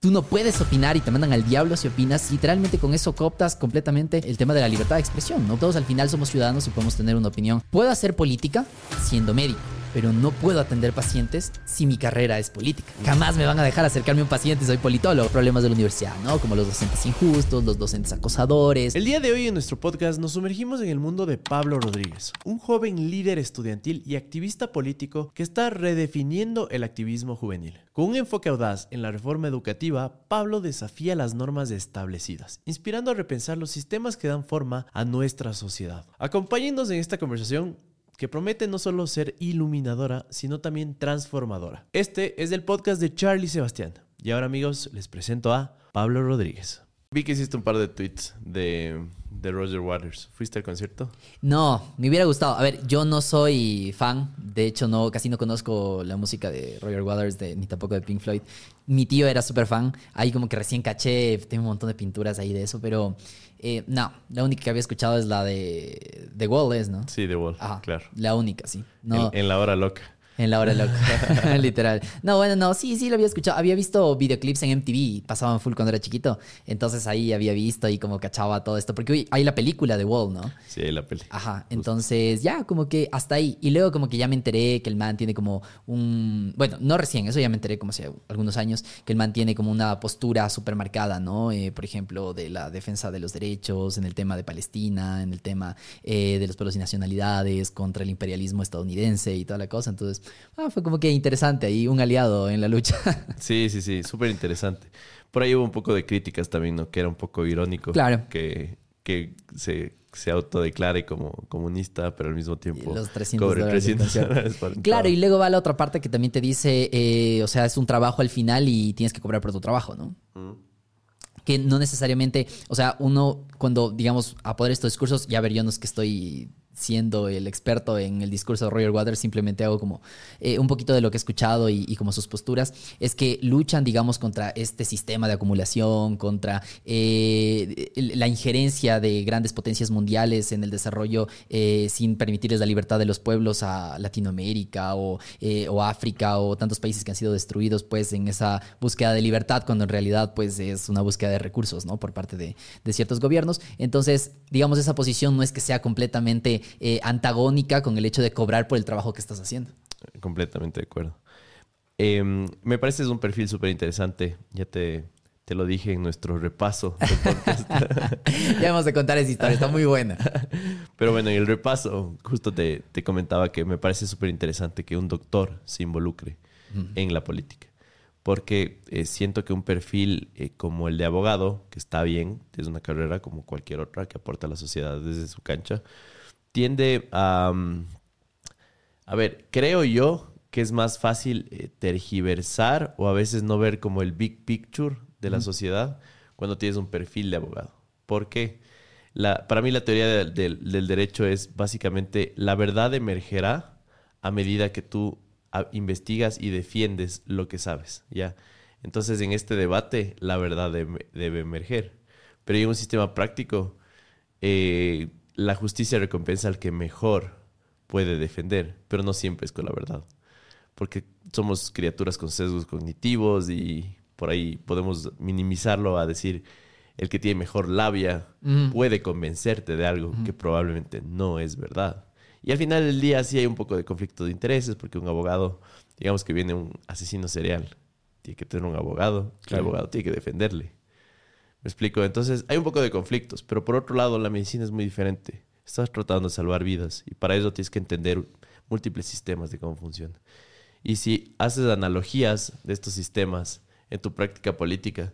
Tú no puedes opinar y te mandan al diablo si opinas. Literalmente con eso cooptas completamente el tema de la libertad de expresión, ¿no? Todos al final somos ciudadanos y podemos tener una opinión. Puedo hacer política siendo médico pero no puedo atender pacientes si mi carrera es política. Jamás me van a dejar acercarme a un paciente, soy politólogo. Problemas de la universidad, ¿no? Como los docentes injustos, los docentes acosadores. El día de hoy en nuestro podcast nos sumergimos en el mundo de Pablo Rodríguez, un joven líder estudiantil y activista político que está redefiniendo el activismo juvenil. Con un enfoque audaz en la reforma educativa, Pablo desafía las normas establecidas, inspirando a repensar los sistemas que dan forma a nuestra sociedad. Acompáñennos en esta conversación que promete no solo ser iluminadora, sino también transformadora. Este es el podcast de Charlie Sebastián. Y ahora amigos, les presento a Pablo Rodríguez. Vi que hiciste un par de tweets de, de, Roger Waters. ¿Fuiste al concierto? No, me hubiera gustado. A ver, yo no soy fan. De hecho, no, casi no conozco la música de Roger Waters ni tampoco de Pink Floyd. Mi tío era súper fan. Ahí como que recién caché, tengo un montón de pinturas ahí de eso, pero eh, no, la única que había escuchado es la de The Wall, ¿es, no? Sí, The Wall, claro. La única, sí. en la hora loca. En la hora loca, literal. No, bueno, no, sí, sí lo había escuchado. Había visto videoclips en MTV, pasaban full cuando era chiquito. Entonces ahí había visto y como cachaba todo esto. Porque hay la película de Wall, ¿no? Sí, hay la peli. Ajá, entonces ya como que hasta ahí. Y luego como que ya me enteré que el man tiene como un... Bueno, no recién, eso ya me enteré como hace algunos años, que el man tiene como una postura súper marcada, ¿no? Eh, por ejemplo, de la defensa de los derechos, en el tema de Palestina, en el tema eh, de los pueblos y nacionalidades, contra el imperialismo estadounidense y toda la cosa. Entonces ah, fue como que interesante ahí, un aliado en la lucha. Sí, sí, sí, súper interesante. Por ahí hubo un poco de críticas también, ¿no? Que era un poco irónico. Claro. Que, que se, se autodeclare como comunista, pero al mismo tiempo los 300 Claro, y luego va la otra parte que también te dice, eh, o sea, es un trabajo al final y tienes que cobrar por tu trabajo, ¿no? Que no necesariamente, o sea, uno cuando, digamos, a poder estos discursos, ya ver, yo no es que estoy siendo el experto en el discurso de Roger Waters, simplemente hago como eh, un poquito de lo que he escuchado y, como sus posturas, es que luchan, digamos, contra este sistema de acumulación, contra eh, la injerencia de grandes potencias mundiales en el desarrollo eh, sin permitirles la libertad de los pueblos a Latinoamérica o, o, África o tantos países que han sido destruidos, pues, en esa búsqueda de libertad, cuando en realidad, pues, es una búsqueda de recursos, ¿no? Por parte de, de ciertos gobiernos. Entonces, digamos, esa posición no es que sea completamente eh, antagónica con el hecho de cobrar por el trabajo que estás haciendo. Completamente de acuerdo. Em, me parece es un perfil súper interesante. Ya te, te lo dije en nuestro repaso. ya vamos a contar esa historia, está muy buena. Pero bueno, en el repaso, justo te, te comentaba que me parece súper interesante que un doctor se involucre en la política. Porque eh, siento que un perfil eh, como el de abogado, que está bien, es una carrera como cualquier otra que aporta a la sociedad desde su cancha, tiende a... Mm, a ver, creo yo que es más fácil eh, tergiversar o a veces no ver como el big picture de la sociedad cuando tienes un perfil de abogado. ¿Por qué? La, para mí la teoría del derecho es básicamente la verdad emergerá a medida que tú investigas y defiendes lo que sabes, ¿ya? Entonces en este debate la verdad debe, emerger. Pero en un sistema práctico, eh, la justicia recompensa al que mejor puede defender, pero no siempre es con la verdad. Porque somos criaturas con sesgos cognitivos y por ahí podemos minimizarlo a decir el que tiene mejor labia puede convencerte de algo que probablemente no es verdad. Y al final del día sí hay un poco de conflicto de intereses porque un abogado, digamos que viene un asesino serial, tiene que tener un abogado, el abogado tiene que defenderle. Me explico. Entonces, hay un poco de conflictos, pero por otro lado, la medicina es muy diferente. Estás tratando de salvar vidas y para eso tienes que entender múltiples sistemas de cómo funciona. Y si haces analogías de estos sistemas en tu práctica política,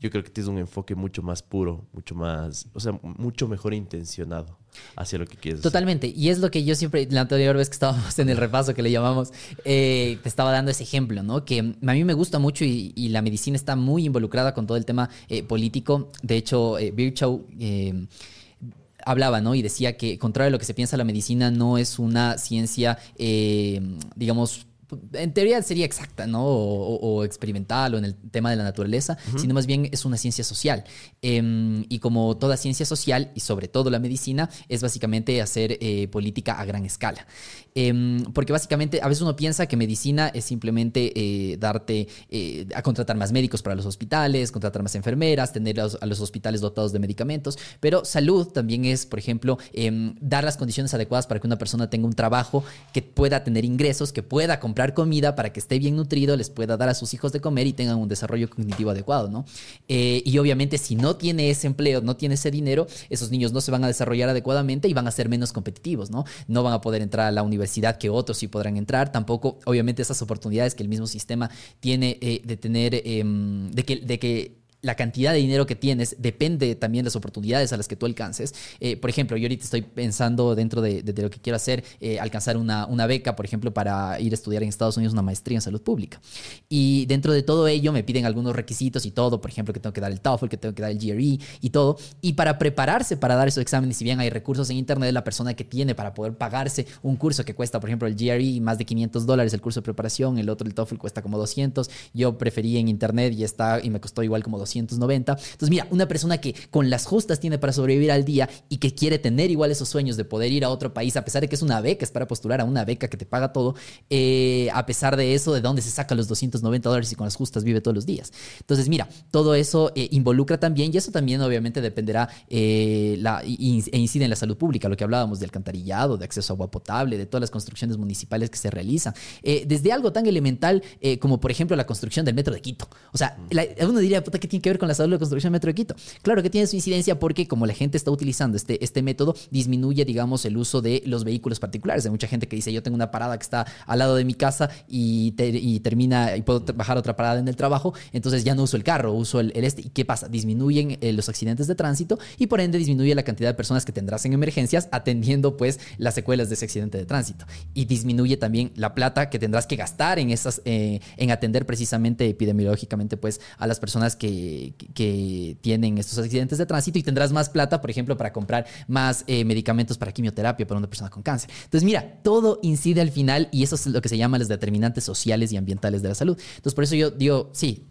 yo creo que tienes un enfoque mucho más puro, mucho más, o sea, mucho mejor intencionado hacia lo que quieres. Totalmente. Y es lo que yo siempre, la anterior vez que estábamos en el repaso que le llamamos, eh, te estaba dando ese ejemplo, ¿no? Que a mí me gusta mucho y, la medicina está muy involucrada con todo el tema eh, político. De hecho, eh, Virchow eh, hablaba, ¿no? Y decía que, contrario a lo que se piensa, la medicina no es una ciencia, digamos, en teoría sería exacta, ¿no? O, experimental o en el tema de la naturaleza, sino más bien es una ciencia social. Em, y como toda ciencia social, y sobre todo la medicina, es básicamente hacer eh, política a gran escala. Em, porque básicamente a veces uno piensa que medicina es simplemente eh, darte eh, a contratar más médicos para los hospitales, contratar más enfermeras, tener a los hospitales dotados de medicamentos, pero salud también es, por ejemplo, em, dar las condiciones adecuadas para que una persona tenga un trabajo que pueda tener ingresos, que pueda comprar comida para que esté bien nutrido, les pueda dar a sus hijos de comer y tengan un desarrollo cognitivo adecuado, ¿no? Eh, y obviamente si no tiene ese empleo, no tiene ese dinero, esos niños no se van a desarrollar adecuadamente y van a ser menos competitivos, ¿no? No van a poder entrar a la universidad que otros sí podrán entrar. Tampoco, obviamente, esas oportunidades que el mismo sistema tiene eh, de tener, em, de que, de que la cantidad de dinero que tienes depende también de las oportunidades a las que tú alcances. Eh, por ejemplo, yo ahorita estoy pensando dentro de, lo que quiero hacer, eh, alcanzar una, beca, por ejemplo, para ir a estudiar en Estados Unidos una maestría en salud pública. Y dentro de todo ello me piden algunos requisitos y todo, por ejemplo, que tengo que dar el TOEFL, que tengo que dar el GRE y todo. Y para prepararse para dar esos exámenes, si bien hay recursos en Internet, la persona que tiene para poder pagarse un curso que cuesta, por ejemplo, el GRE más de 500 dólares el curso de preparación, el otro, el TOEFL, cuesta como 200. Yo preferí en Internet y, está, y me costó igual como 290. Entonces, mira, una persona que con las justas tiene para sobrevivir al día y que quiere tener igual esos sueños de poder ir a otro país, a pesar de que es una beca, es para postular a una beca que te paga todo, eh, a pesar de eso, de dónde se saca los 290 dólares y con las justas vive todos los días. Entonces, mira, todo eso eh, involucra también, y eso también obviamente dependerá eh, e incide en la salud pública, lo que hablábamos del alcantarillado, de acceso a agua potable, de todas las construcciones municipales que se realizan, desde algo tan elemental como, por ejemplo, la construcción del metro de Quito. O sea, uno diría, puta, ¿qué tiene que ver con la salud de construcción del metro de Quito? Claro que tiene su incidencia porque como la gente está utilizando este, este método, disminuye, digamos, el uso de los vehículos particulares. Hay mucha gente que dice, yo tengo una parada que está al lado de mi casa y, termina, y puedo bajar otra parada en el trabajo, entonces ya no uso el carro, uso el, este. ¿Y qué pasa? Disminuyen eh, los accidentes de tránsito y por ende disminuye la cantidad de personas que tendrás en emergencias atendiendo pues las secuelas de ese accidente de tránsito. Y disminuye también la plata que tendrás que gastar en, esas, eh, en atender precisamente epidemiológicamente pues a las personas que, que, tienen estos accidentes de tránsito y tendrás más plata, por ejemplo, para comprar más eh, medicamentos para quimioterapia para una persona con cáncer. Entonces, mira, todo incide al final y eso es lo que se llama los determinantes sociales y ambientales de la salud. Entonces, por eso yo digo, sí,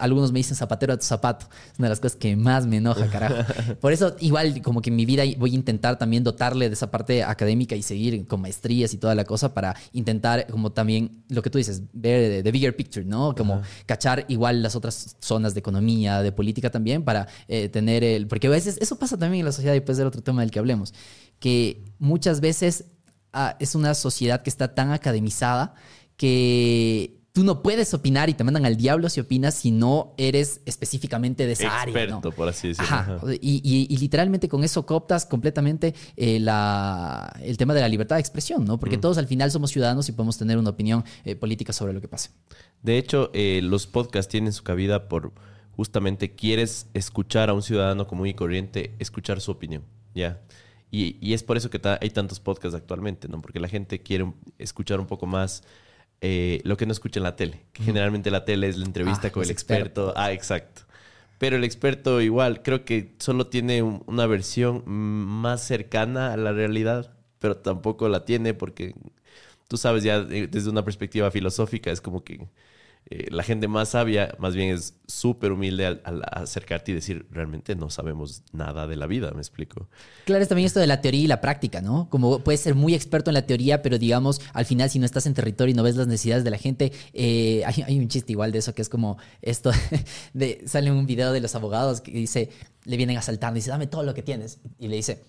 algunos me dicen zapatero a tu zapato. Es una de las cosas que más me enoja, carajo. Por eso, igual, como que en mi vida voy a intentar también dotarle de esa parte académica y seguir con maestrías y toda la cosa para intentar, como también lo que tú dices, ver the, bigger picture, ¿no? Como cachar igual las otras zonas de economía, de política también, para eh, tener el. Porque a veces eso pasa también en la sociedad y puede ser otro tema del que hablemos. Que muchas veces ah, es una sociedad que está tan academizada que tú no puedes opinar y te mandan al diablo si opinas si no eres específicamente de esa área. Experto, por así decirlo. Y, literalmente con eso cooptas completamente eh, la, el tema de la libertad de expresión, ¿no? Porque mm. todos al final somos ciudadanos y podemos tener una opinión eh, política sobre lo que pase. De hecho, eh, los podcasts tienen su cabida por justamente quieres escuchar a un ciudadano común y corriente, escuchar su opinión, ¿ya? Y, y es por eso que hay tantos podcasts actualmente, ¿no? Porque la gente quiere escuchar un poco más eh, lo que no escucha en la tele. Que generalmente la tele es la entrevista ah, con el experto. Ah, exacto. Pero el experto igual, creo que solo tiene una versión más cercana a la realidad, pero tampoco la tiene porque tú sabes ya desde una perspectiva filosófica es como que eh, la gente más sabia más bien es súper humilde al, acercarte y decir, realmente no sabemos nada de la vida, me explico. Claro, es también esto de la teoría y la práctica, ¿no? Como puedes ser muy experto en la teoría, pero digamos, al final si no estás en territorio y no ves las necesidades de la gente, eh, hay, un chiste igual de eso que es como esto, de, sale un video de los abogados que dice, le vienen asaltando y dice, dame todo lo que tienes. Y le dice,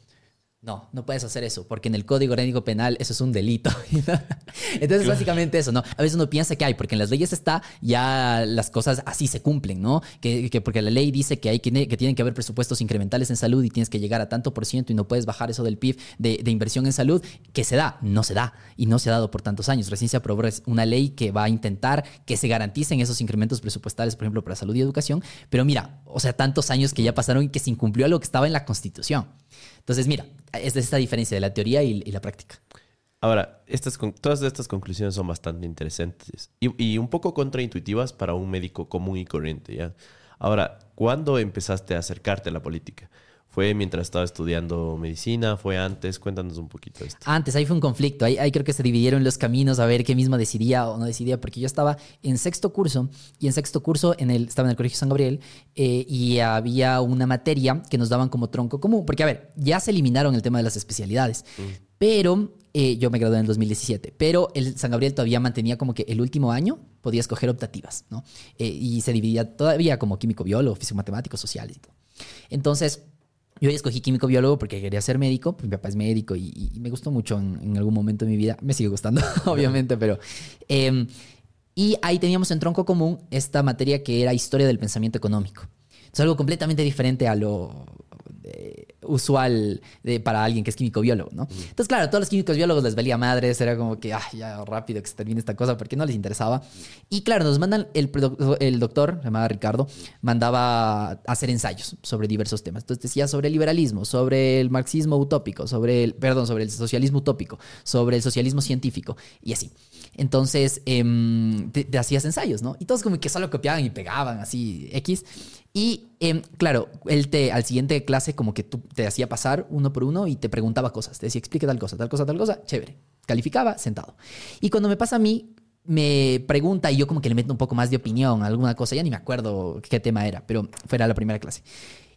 no, no puedes hacer eso, porque en el Código Orgánico Penal eso es un delito. Entonces, básicamente eso, ¿no? A veces uno piensa que hay, porque en las leyes está, ya las cosas así se cumplen, ¿no? Que, porque la ley dice que, hay que, que, tienen que haber presupuestos incrementales en salud y tienes que llegar a tanto por ciento y no puedes bajar eso del PIB de, de inversión en salud, que se da, no se da, y no se ha dado por tantos años. Recién se aprobó una ley que va a intentar que se garanticen esos incrementos presupuestales, por ejemplo, para salud y educación, pero mira, o sea, tantos años que ya pasaron y que se incumplió algo que estaba en la Constitución. Entonces, mira, es esta diferencia de la teoría y, la práctica. Ahora, estas, todas estas conclusiones son bastante interesantes y, un poco contraintuitivas para un médico común y corriente, ¿ya? Ahora, ¿cuándo empezaste a acercarte a la política? ¿Fue mientras estaba estudiando medicina? ¿Fue antes? Cuéntanos un poquito esto. Antes, ahí fue un conflicto. Ahí, creo que se dividieron los caminos a ver qué mismo decidía o no decidía, porque yo estaba en sexto curso y en sexto curso en el, estaba en el Colegio San Gabriel eh, y había una materia que nos daban como tronco común. Porque, a ver, ya se eliminaron el tema de las especialidades, mm. pero eh, yo me gradué en el 2017, pero el San Gabriel todavía mantenía como que el último año podía escoger optativas, ¿no? Eh, y se dividía todavía como químico, biólogo, físico, matemático, sociales y todo. Entonces, yo escogí químico biólogo porque quería ser médico, mi papá es médico y, me gustó mucho en, algún momento de mi vida. Me sigue gustando, obviamente, pero... Em, y ahí teníamos en tronco común esta materia que era historia del pensamiento económico. Es algo completamente diferente a lo usual de, para alguien que es químico biólogo, ¿no? Entonces, claro, a todos los químicos biólogos les valía madres, era como que, ay, ya rápido que se termine esta cosa, porque no les interesaba. Y claro, nos mandan, el, el doctor, se llamaba Ricardo, mandaba hacer ensayos sobre diversos temas. Entonces decía sobre el liberalismo, sobre el marxismo utópico, sobre el, perdón, sobre el socialismo utópico, sobre el socialismo científico y así. Entonces, em, te, hacías ensayos, ¿no? Y todos como que solo copiaban y pegaban así, X. Y em, claro, él te, al siguiente clase como que tú te hacía pasar uno por uno y te preguntaba cosas. Te decía, explique tal cosa, tal cosa, tal cosa. Chévere. Calificaba, sentado. Y cuando me pasa a mí, me pregunta y yo como que le meto un poco más de opinión, alguna cosa. Ya ni me acuerdo qué tema era, pero fuera la primera clase.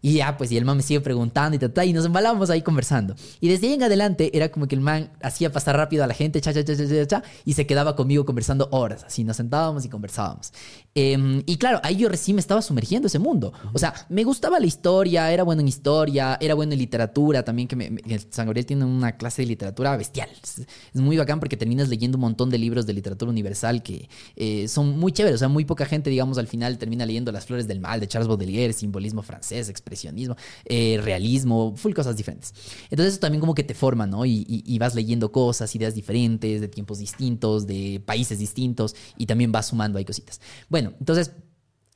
Y ya, pues, y el man me sigue preguntando y tal, y nos embalábamos ahí conversando. Y desde ahí en adelante era como que el man hacía pasar rápido a la gente, cha, cha, cha, cha, cha, y se quedaba conmigo conversando horas. Así nos sentábamos y conversábamos. Em, y claro, ahí yo recién me estaba sumergiendo ese mundo. O sea, me gustaba la historia, era bueno en historia, era bueno en literatura también, que me, San Gabriel tiene una clase de literatura bestial. Es, muy bacán porque terminas leyendo un montón de libros de literatura universal que eh, son muy chéveres. O sea, muy poca gente, digamos, al final termina leyendo Las Flores del Mal de Charles Baudelaire, simbolismo francés, expresionismo, eh, realismo, full cosas diferentes. Entonces eso también como que te forma, ¿no? Y, vas leyendo cosas, ideas diferentes, de tiempos distintos, de países distintos, y también vas sumando ahí cositas. Bueno, entonces,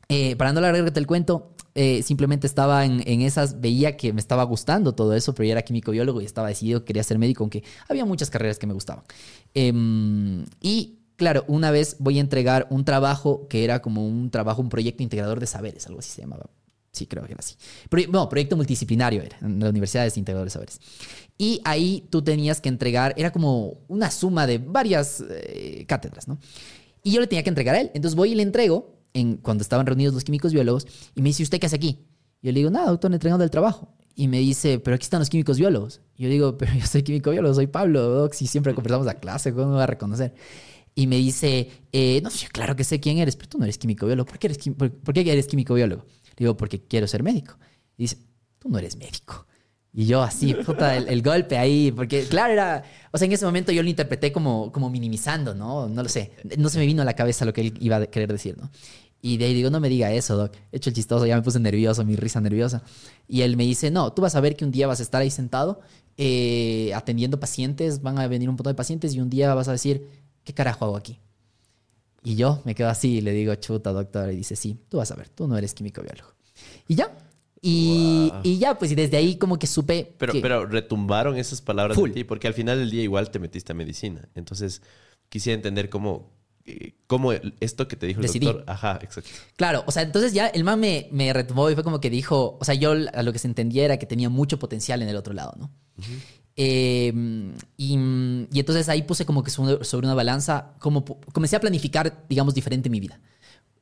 eh, para no alargarte el cuento, eh, simplemente estaba en, esas, veía que me estaba gustando todo eso, pero yo era químico biólogo y estaba decidido que quería ser médico, aunque había muchas carreras que me gustaban. Em, y claro, una vez voy a entregar un trabajo que era como un trabajo, un proyecto integrador de saberes, algo así se llamaba. Sí, creo que era así. no, proyecto multidisciplinario era, en la Universidad de Integradores de Saberes. Y ahí tú tenías que entregar, era como una suma de varias eh, cátedras, ¿no? Y yo le tenía que entregar a él. Entonces voy y le entrego, en, cuando estaban reunidos los químicos biólogos, y me dice, ¿usted qué hace aquí? Yo le digo, nada, doctor, entregando el trabajo. Y me dice, pero aquí están los químicos biólogos. Yo digo, pero yo soy químico biólogo, soy Pablo, doc, si siempre conversamos la clase, ¿cómo me va a reconocer? Y me dice, eh, no, claro que sé quién eres, pero tú no eres químico biólogo. ¿Por qué eres, por qué eres químico biólogo? Digo, porque quiero ser médico. Y dice, tú no eres médico. Y yo así, puta, el, golpe ahí, porque claro, era, o sea, en ese momento yo lo interpreté como, como minimizando, ¿no? No lo sé, no se me vino a la cabeza lo que él iba a querer decir, ¿no? Y de ahí digo, no me diga eso, Doc. He hecho el chistoso, ya me puse nervioso, mi risa nerviosa. Y él me dice, no, tú vas a ver que un día vas a estar ahí sentado eh, atendiendo pacientes, van a venir un montón de pacientes y un día vas a decir, ¿qué carajo hago aquí? Y yo me quedo así y le digo, chuta, doctor. Y dice, sí, tú vas a ver, tú no eres químico biólogo. Y ya. Y, y ya, pues y desde ahí como que supe. Pero, pero retumbaron esas palabras de ti, porque al final del día igual te metiste a medicina. Entonces, quisiera entender cómo, eh, cómo esto que te dijo el doctor. Ajá, exacto. Claro, o sea, entonces ya el man me, me retumbó y fue como que dijo, o sea, yo a lo que se entendía era que tenía mucho potencial en el otro lado, ¿no? Em, y, entonces ahí puse como que sobre una balanza, como comencé a planificar, digamos, diferente mi vida.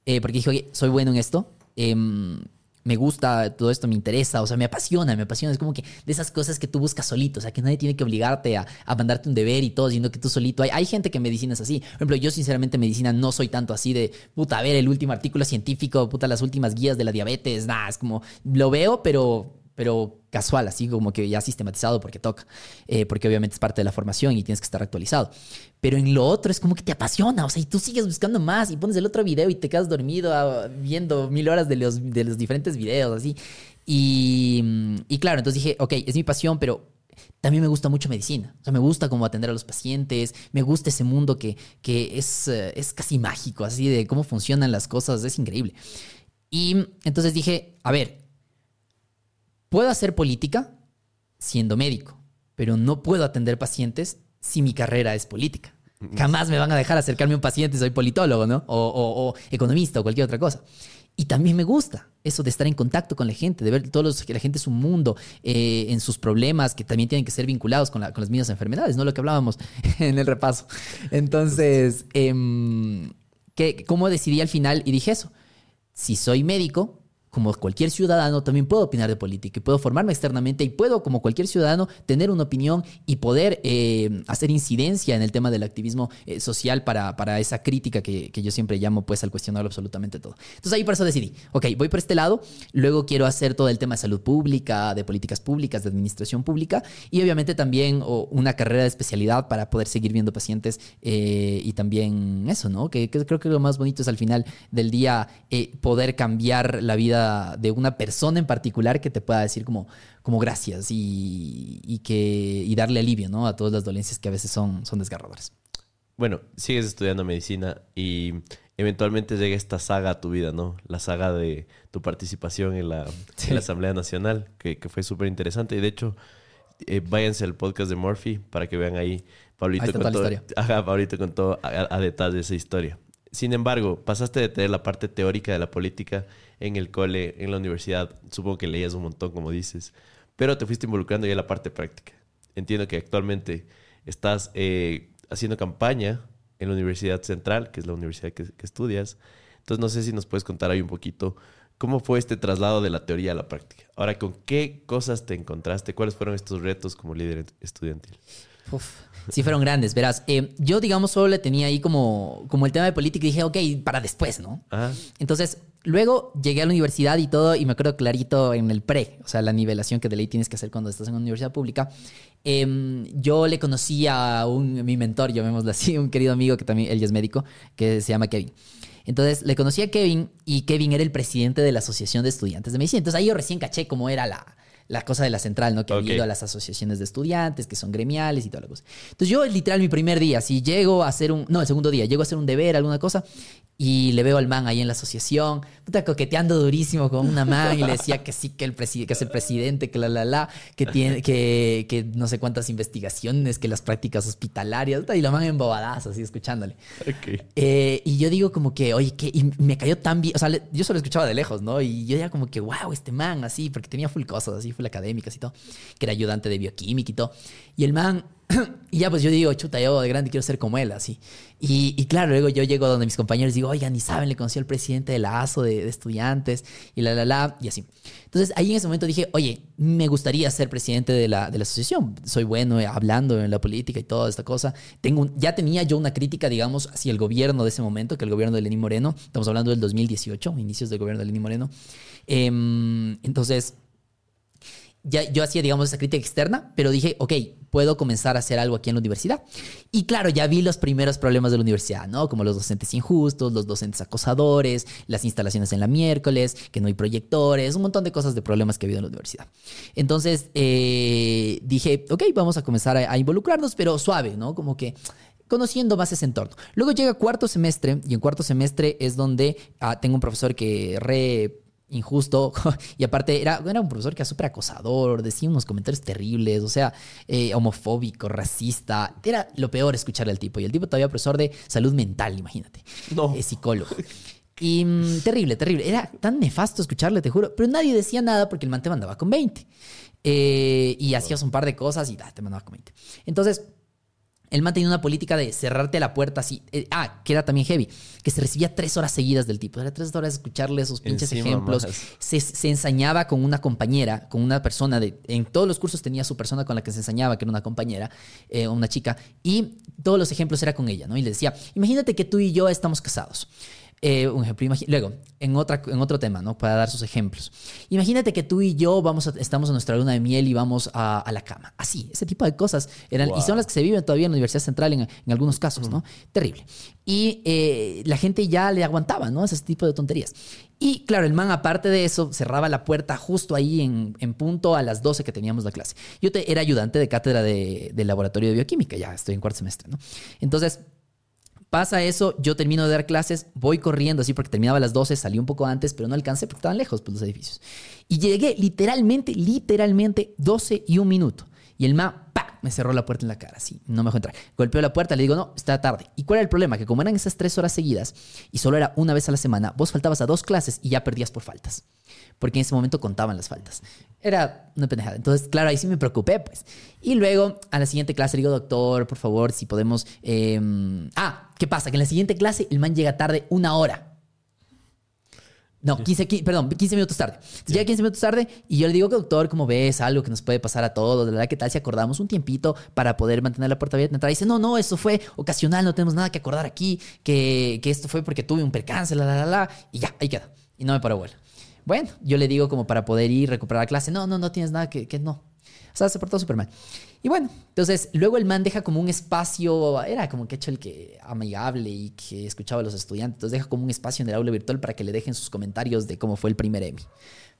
Eh, porque dije, oye, soy bueno en esto, em, me gusta todo esto, me interesa, o sea, me apasiona, me apasiona. Es como que de esas cosas que tú buscas solito, o sea, que nadie tiene que obligarte a, mandarte un deber y todo, sino que tú solito. Hay, hay gente que medicina es así. Por ejemplo, yo sinceramente medicina no soy tanto así de, puta, a ver el último artículo científico, puta, las últimas guías de la diabetes, nada, es como, lo veo, pero pero casual, así como que ya sistematizado porque toca, eh, porque obviamente es parte de la formación y tienes que estar actualizado. Pero en lo otro es como que te apasiona, o sea, y tú sigues buscando más y pones el otro video y te quedas dormido ah, viendo mil horas de los, de los diferentes videos, así. Y, y claro, entonces dije, ok, es mi pasión, pero también me gusta mucho medicina. O sea, me gusta cómo atender a los pacientes, me gusta ese mundo que, que es, eh, es casi mágico, así de cómo funcionan las cosas, es increíble. Y entonces dije, a ver, Puedo hacer política siendo médico, pero no puedo atender pacientes si mi carrera es política. Jamás me van a dejar acercarme a un paciente, soy politólogo, ¿no? O, o, economista o cualquier otra cosa. Y también me gusta. eso de estar en contacto con la gente, de ver todo que la gente es un mundo eh, en sus problemas que también tienen que ser vinculados con, las mismas enfermedades, ¿no? Lo que hablábamos en el repaso. Entonces, eh, ¿cómo decidí al final? Y dije eso, si soy médico, como cualquier ciudadano, también puedo opinar de política y puedo formarme externamente y puedo, como cualquier ciudadano, tener una opinión y poder eh, hacer incidencia en el tema del activismo eh, social para, para, esa crítica que, que, yo siempre llamo pues al cuestionar absolutamente todo. Entonces ahí por eso decidí, ok, voy por este lado, luego quiero hacer todo el tema de salud pública, de políticas públicas, de administración pública y obviamente también una carrera de especialidad para poder seguir viendo pacientes eh, y también eso, ¿no? Que, que, creo que lo más bonito es al final del día poder cambiar la vida de una persona en particular que te pueda decir como, como gracias y, que, y darle alivio ¿no? a todas las dolencias que a veces son, son desgarradoras. Bueno, sigues estudiando medicina y eventualmente llega esta saga a tu vida, ¿no? La saga de tu participación en la, la Asamblea Nacional, que, que fue súper interesante. Y de hecho, eh, váyanse al podcast de Murphy para que vean ahí Pablito, con, todo, ajá, Pablito con todo a, a, detalle de esa historia. Sin embargo, pasaste de tener la parte teórica de la política en el cole, en la universidad. Supongo que leías un montón, como dices. Pero te fuiste involucrando ya en la parte práctica. Entiendo que actualmente estás eh, haciendo campaña en la Universidad Central, que es la universidad que, estudias. Entonces, no sé si nos puedes contar ahí un poquito cómo fue este traslado de la teoría a la práctica. Ahora, ¿con qué cosas te encontraste? ¿Cuáles fueron estos retos como líder estudiantil? Uf, sí fueron grandes, verás. Eh, yo, digamos, solo le tenía ahí como, como el tema de política y dije, ok, para después, ¿no? Entonces, luego llegué a la universidad y todo, y me acuerdo clarito en el pre, o sea, la nivelación que de ley tienes que hacer cuando estás en una universidad pública. Em, yo le conocí a un, mi mentor, llamémoslo así, un querido amigo que también, él ya es médico, que se llama Kevin. Entonces le conocí a Kevin y Kevin era el presidente de la Asociación de Estudiantes de Medicina. Entonces ahí yo recién caché cómo era la, la cosa de la central, ¿no? Que okay. ha ido a las asociaciones de estudiantes, que son gremiales y toda la cosa. Entonces yo, literal, mi primer día, si llego a hacer un, no, el segundo día, llego a hacer un deber, alguna cosa, y le veo al man ahí en la asociación, puta, coqueteando durísimo con una man y le decía que sí, que, el que es el presidente, que la, la, la, que tiene, que, que no sé cuántas investigaciones, que las prácticas hospitalarias, y la man embobadazo, así escuchándole. Eh, y yo digo como que, oye, que y me cayó tan bien, o sea, yo solo escuchaba de lejos, ¿no? Y yo decía como que, wow, este man, así, porque tenía full cosas, así, full académicas y todo, que era ayudante de bioquímica y todo. Y el man y ya pues yo digo, chuta, yo de grande quiero ser como él, así. Y, claro, luego yo llego donde mis compañeros y digo, oigan, ni saben, le conocí al presidente de la ASO de, estudiantes y la, la, la, y así. Entonces ahí en ese momento dije, oye, me gustaría ser presidente de la, de la asociación. Soy bueno hablando en la política y toda esta cosa. Tengo, ya tenía yo una crítica, digamos, hacia el gobierno de ese momento, que el gobierno de Lenín Moreno. Estamos hablando del 2018, inicios del gobierno de Lenín Moreno. Em, entonces ya yo hacía, digamos, esa crítica externa, pero dije, ok, puedo comenzar a hacer algo aquí en la universidad. Y claro, ya vi los primeros problemas de la universidad, ¿no? Como los docentes injustos, los docentes acosadores, las instalaciones en la miércoles, que no hay proyectores, un montón de cosas de problemas que ha habido en la universidad. Entonces eh, dije, ok, vamos a comenzar a, involucrarnos, pero suave, ¿no? Como que conociendo más ese entorno. Luego llega cuarto semestre y en cuarto semestre es donde ah, tengo un profesor que re injusto. y aparte, era, era un profesor que era súper acosador, decía unos comentarios terribles, o sea, eh, homofóbico, racista. Era lo peor escucharle al tipo. Y el tipo todavía profesor de salud mental, imagínate. No. Es psicólogo. Y mm, terrible, terrible. Era tan nefasto escucharle, te juro. Pero nadie decía nada porque el man te mandaba con 20. Eh, y hacías un par de cosas y te mandaba con 20. Entonces, él mantenía una política de cerrarte la puerta así. Eh, ah, que era también heavy. Que se recibía tres horas seguidas del tipo. Era tres horas escucharle esos pinches ejemplos. Se, se, ensañaba con una compañera, con una persona. de En todos los cursos tenía su persona con la que se ensañaba, que era una compañera, eh, una chica. Y todos los ejemplos era con ella, ¿no? Y le decía, imagínate que tú y yo estamos casados. Eh, un ejemplo, luego, en, otra, en otro tema, ¿no? Para dar sus ejemplos. Imagínate que tú y yo vamos estamos en nuestra luna de miel y vamos a, la cama. Así, ese tipo de cosas. Eran, Y son las que se viven todavía en la Universidad Central en, en algunos casos, ¿no? Terrible. Y eh, la gente ya le aguantaba, ¿no? Ese tipo de tonterías. Y claro, el man, aparte de eso, cerraba la puerta justo ahí en, en punto a las 12 que teníamos la clase. Yo te, era ayudante de cátedra de, de laboratorio de bioquímica, ya estoy en cuarto semestre, ¿no? Entonces, Pasa eso, yo termino de dar clases, voy corriendo así porque terminaba a las 12, salí un poco antes, pero no alcancé porque estaban lejos pues, los edificios. Y llegué literalmente, literalmente 12 y un minuto. Y el man, ¡pa! Me cerró la puerta en la cara, así, no me dejó entrar. Golpeó la puerta, le digo, no, está tarde. ¿Y cuál era el problema? Que como eran esas tres horas seguidas y solo era una vez a la semana, vos faltabas a dos clases y ya perdías por faltas. Porque en ese momento contaban las faltas. Era una pendejada. Entonces, claro, ahí sí me preocupé, pues. Y luego, a la siguiente clase, le digo, doctor, por favor, si podemos... Em, ah, ¿qué pasa? Que en la siguiente clase el man llega tarde una hora. No, 15, perdón, 15 minutos tarde. Ya 15 minutos tarde y yo le digo, doctor, ¿cómo ves? Algo que nos puede pasar a todos. Verdad, ¿qué tal si acordamos un tiempito para poder mantener la puerta abierta? Y dice, no, no, eso fue ocasional, no tenemos nada que acordar aquí, que, que esto fue porque tuve un percance, la, la, la, la. Y ya, ahí queda. Y no me paró vuelo. Bueno, yo le digo como para poder ir, recuperar la clase. No, no, no tienes nada que, que no. O sea, se portó súper mal. Y bueno, entonces luego el man deja como un espacio, era como que hecho el que amigable y que escuchaba a los estudiantes, entonces deja como un espacio en el aula virtual para que le dejen sus comentarios de cómo fue el primer Emmy.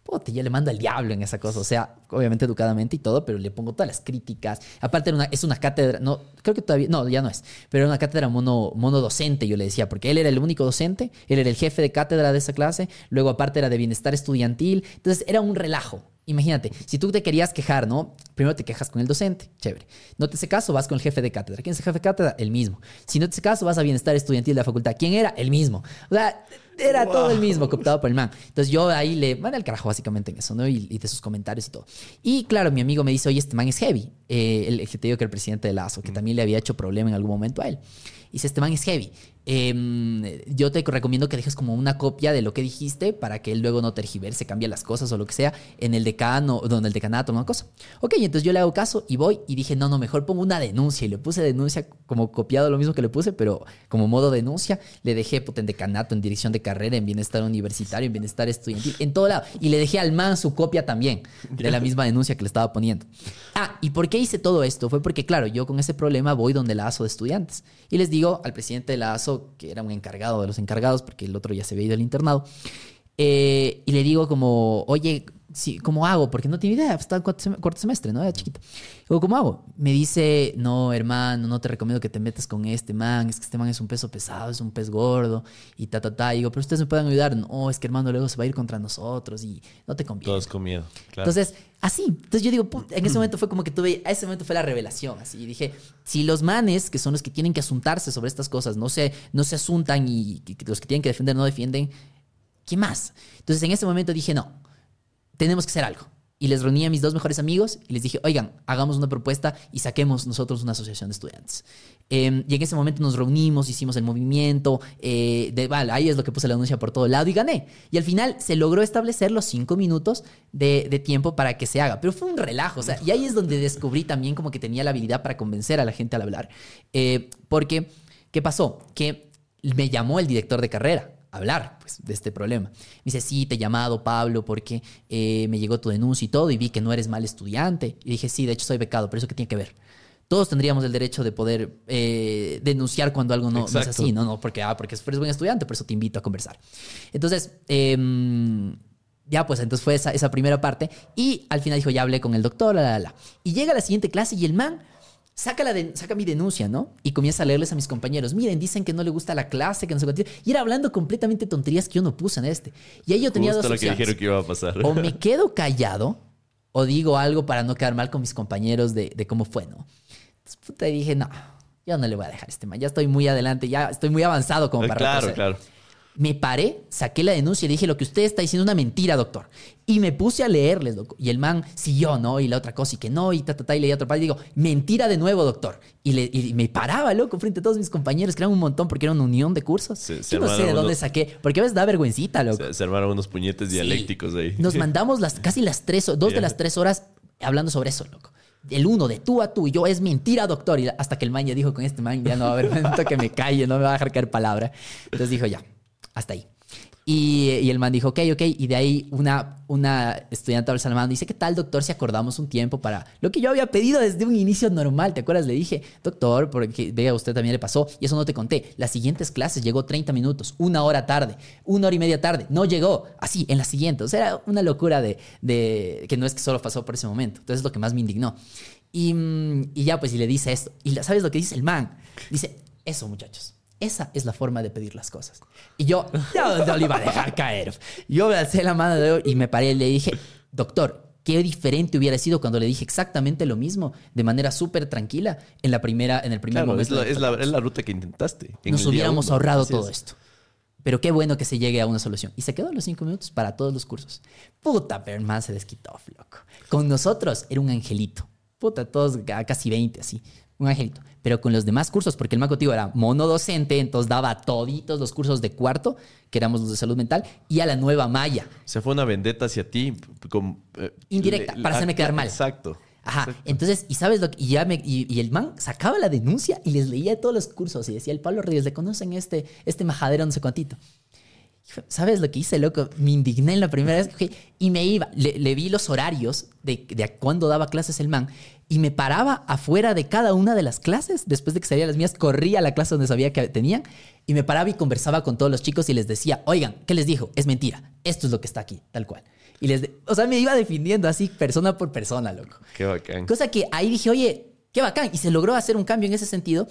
Puta, yo le mando al diablo en esa cosa. O sea, obviamente educadamente y todo, pero le pongo todas las críticas. Aparte, una, es una cátedra, no, creo que todavía, no, ya no es, pero era una cátedra mono, mono docente, yo le decía, porque él era el único docente, él era el jefe de cátedra de esa clase, luego aparte era de bienestar estudiantil. Entonces era un relajo. Imagínate, si tú te querías quejar, ¿no? Primero te quejas con el docente, chévere. No te hace caso, vas con el jefe de cátedra. ¿Quién es el jefe de cátedra? El mismo. Si no te hace caso, vas a bienestar estudiantil de la facultad. ¿Quién era? El mismo. O sea, era todo el mismo, cooptado por el man. Entonces yo ahí le van al carajo básicamente en eso, ¿no? Y, de sus comentarios y todo. Y claro, mi amigo me dice, oye, este man es heavy. Eh, el, que te digo que el presidente de Lazo, que también le había hecho problema en algún momento a él. Dice, este man es heavy. Em, yo te recomiendo que dejes como una copia de lo que dijiste para que él luego no tergiverse, cambie las cosas o lo que sea en el decano, donde el decanato, una cosa. Ok, entonces yo le hago caso y voy y dije, no, no, mejor pongo una denuncia. Y le puse denuncia como copiado lo mismo que le puse, pero como modo denuncia, le dejé pues, en decanato, en dirección de carrera, en bienestar universitario, en bienestar estudiantil, en todo lado. Y le dejé al man su copia también de la misma denuncia que le estaba poniendo. Ah, ¿y por qué hice todo esto? Fue porque, claro, yo con ese problema voy donde la ASO de estudiantes y les digo al presidente de la ASO, que era un encargado de los encargados, porque el otro ya se había ido al internado, eh, y le digo como, oye, sí, ¿cómo hago? Porque no tiene idea, pues, está en cuarto semestre, ¿no? Era chiquita. Digo, ¿cómo hago? Me dice, no, hermano, no te recomiendo que te metas con este man, es que este man es un peso pesado, es un pez gordo, y ta, ta, ta. digo, pero ustedes me pueden ayudar. No, es que hermano luego se va a ir contra nosotros y no te conviene. Todos con miedo, claro. Entonces, así. Entonces yo digo, en ese momento fue como que tuve, a ese momento fue la revelación, así. Y dije, si los manes, que son los que tienen que asuntarse sobre estas cosas, no se, no se asuntan y los que tienen que defender no defienden, ¿qué más? Entonces en ese momento dije, no tenemos que hacer algo. Y les reuní a mis dos mejores amigos y les dije, oigan, hagamos una propuesta y saquemos nosotros una asociación de estudiantes. Em, y en ese momento nos reunimos, hicimos el movimiento, eh, de, vale, ahí es lo que puse la anuncia por todo lado y gané. Y al final se logró establecer los cinco minutos de, de, tiempo para que se haga. Pero fue un relajo, o sea, y ahí es donde descubrí también como que tenía la habilidad para convencer a la gente al hablar. Eh, porque, ¿qué pasó? Que me llamó el director de carrera hablar pues, de este problema. Me dice, sí, te he llamado, Pablo, porque eh, me llegó tu denuncia y todo, y vi que no eres mal estudiante. Y dije, sí, de hecho soy becado, pero eso qué tiene que ver. Todos tendríamos el derecho de poder eh, denunciar cuando algo no, es así, no, no, porque, ah, porque eres buen estudiante, por eso te invito a conversar. Entonces, em, ya, pues entonces fue esa, esa primera parte. Y al final dijo, ya hablé con el doctor, la, la, la. Y llega la siguiente clase y el man saca, la saca mi denuncia, ¿no? Y comienza a leerles a mis compañeros. Miren, dicen que no le gusta la clase, que no sé qué. Y era hablando completamente tonterías que yo no puse en este. Y ahí yo tenía dos lo que dijeron que iba a pasar. O me quedo callado o digo algo para no quedar mal con mis compañeros de, de cómo fue, ¿no? Entonces, puta, dije, no, yo no le voy a dejar este man. Ya estoy muy adelante, ya estoy muy avanzado como para Claro, claro. Me paré, saqué la denuncia y le dije, lo que usted está diciendo es una mentira, doctor. Y me puse a leerles, doctor. Y el man siguió, ¿no? Y la otra cosa y que no, y ta, ta, ta, y leía otro par. Y digo, mentira de nuevo, doctor. Y, le, me paraba, loco, frente a todos mis compañeros, que eran un montón porque era una unión de cursos. Yo no sé de dónde saqué, porque a veces da vergüencita, loco. Se, armaron unos puñetes dialécticos ahí. Nos mandamos las, casi las tres, dos de las tres horas hablando sobre eso, loco el uno de tú a tú y yo es mentira, doctor. Y hasta que el man ya dijo con este man ya no va a haber momento que me calle, no me va a dejar caer palabra. Entonces dijo ya, hasta ahí. Y, el man dijo, ok, ok. Y de ahí una, una estudiante al salmán dice, ¿qué tal, doctor, si acordamos un tiempo para lo que yo había pedido desde un inicio normal? ¿Te acuerdas? Le dije, doctor, porque vea, a usted también le pasó. Y eso no te conté. Las siguientes clases llegó 30 minutos, una hora tarde, una hora y media tarde. No llegó. Así, en la siguiente. O sea, era una locura de, de que no es que solo pasó por ese momento. Entonces es lo que más me indignó. Y, y ya, pues, y le dice esto. Y ¿sabes lo que dice el man? Dice, eso, muchachos esa es la forma de pedir las cosas. Y yo, no, no le iba a dejar caer. Yo me alcé la mano de y me paré y le dije, doctor, qué diferente hubiera sido cuando le dije exactamente lo mismo, de manera súper tranquila, en la primera, en el primer momento. Es la, es, la, ruta que intentaste. Nos hubiéramos ahorrado todo esto. Pero qué bueno que se llegue a una solución. Y se quedó los cinco minutos para todos los cursos. Puta, pero se desquitó, loco. Con nosotros era un angelito. Puta, todos casi 20, así. Un angelito. Pero con los demás cursos, porque el man contigo era monodocente, entonces daba toditos los cursos de cuarto, que éramos los de salud mental, y a la nueva malla. Se fue una vendetta hacia ti. Eh, Indirecta, para hacerme quedar mal. Exacto. Ajá. Entonces, y sabes lo que, y, ya me, y, el man sacaba la denuncia y les leía todos los cursos y decía, el Pablo Ríos, ¿le conocen este, este majadero no sé cuántito? ¿Sabes lo que hice, loco? Me indigné en la primera vez y me iba. Le, vi los horarios de, de cuándo daba clases el man y me paraba afuera de cada una de las clases. Después de que salía las mías, corría a la clase donde sabía que tenían y me paraba y conversaba con todos los chicos y les decía, oigan, ¿qué les dijo? Es mentira. Esto es lo que está aquí, tal cual. Y les, o sea, me iba definiendo así persona por persona, loco. Qué bacán. Cosa que ahí dije, oye, qué bacán. Y se logró hacer un cambio en ese sentido.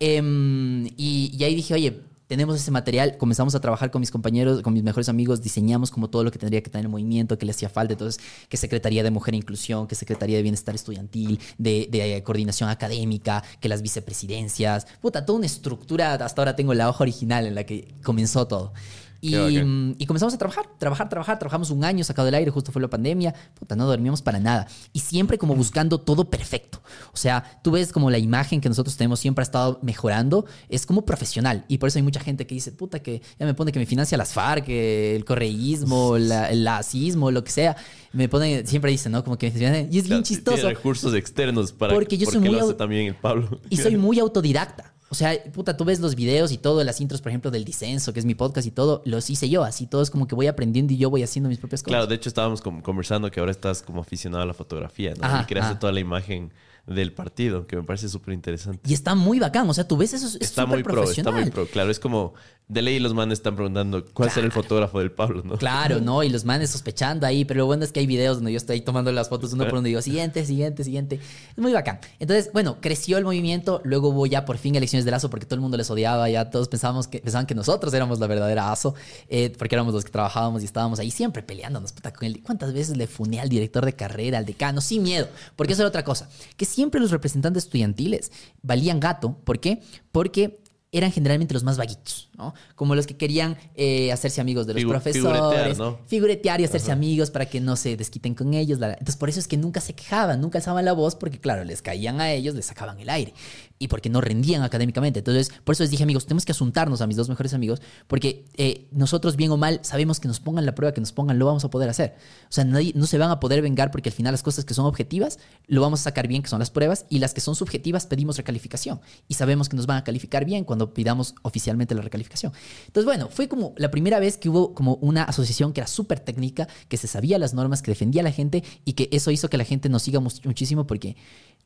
Em, y, y ahí dije, oye, tenemos ese material, comenzamos a trabajar con mis compañeros, con mis mejores amigos, diseñamos como todo lo que tendría que tener el movimiento, que le hacía falta, entonces, que Secretaría de Mujer e Inclusión, que Secretaría de Bienestar Estudiantil, de, de, coordinación académica, que las vicepresidencias, puta, toda una estructura, hasta ahora tengo la hoja original en la que comenzó todo. Mm, y, comenzamos a trabajar, trabajar, trabajar. Trabajamos un año sacado del aire, justo fue la pandemia. Puta, no dormíamos para nada. Y siempre como buscando todo perfecto. O sea, tú ves como la imagen que nosotros tenemos siempre ha estado mejorando. Es como profesional. Y por eso hay mucha gente que dice, puta, que ya me pone que me financia las FARC, el correísmo, el lacismo, lo que sea. Me pone, siempre dice, ¿no? Como que me Y es bien chistoso. Tiene recursos externos para porque yo soy muy lo hace también el Pablo. Y soy muy autodidacta. O sea, puta, tú ves los videos y todo, las intros, por ejemplo, del disenso, que es mi podcast y todo, los hice yo. Así todo es como que voy aprendiendo y yo voy haciendo mis propias cosas. Claro, de hecho estábamos conversando que ahora estás como aficionado a la fotografía, ¿no? y creaste toda la imagen del partido, que me parece súper interesante. Y está muy bacán, o sea, tú ves eso, es está muy pro, está muy pro, claro, es como de ley los manes están preguntando cuál será el fotógrafo del Pablo, ¿no? Claro, no, y los manes sospechando ahí, pero lo bueno es que hay videos donde yo estoy ahí tomando las fotos uno por uno y digo, siguiente, siguiente, siguiente. Es muy bacán. Entonces, bueno, creció el movimiento, luego hubo ya por fin elecciones de Lazo porque todo el mundo les odiaba, ya todos pensábamos que, pensaban que nosotros éramos la verdadera ASO, eh, porque éramos los que trabajábamos y estábamos ahí siempre peleándonos, puta, con él. ¿Cuántas veces le funé al director de carrera, al decano, sin miedo? Porque eso era otra cosa, que siempre los representantes estudiantiles valían gato. ¿Por qué? Porque eran generalmente los más vaguitos, ¿no? Como los que querían eh, hacerse amigos de los profesores, figuretear, ¿no? figuretear y hacerse amigos para que no se desquiten con ellos. Entonces, por eso es que nunca se quejaban, nunca alzaban la voz, porque, claro, les caían a ellos, les sacaban el aire y porque no rendían académicamente. Entonces, por eso les dije, amigos, tenemos que asuntarnos a mis dos mejores amigos, porque eh, nosotros, bien o mal, sabemos que nos pongan la prueba, que nos pongan, lo vamos a poder hacer. O sea, nadie, no se van a poder vengar porque al final las cosas que son objetivas, lo vamos a sacar bien, que son las pruebas, y las que son subjetivas pedimos recalificación. Y sabemos que nos van a calificar bien cuando pidamos oficialmente la recalificación. Entonces, bueno, fue como la primera vez que hubo como una asociación que era súper técnica, que se sabía las normas, que defendía a la gente y que eso hizo que la gente nos siga muchísimo porque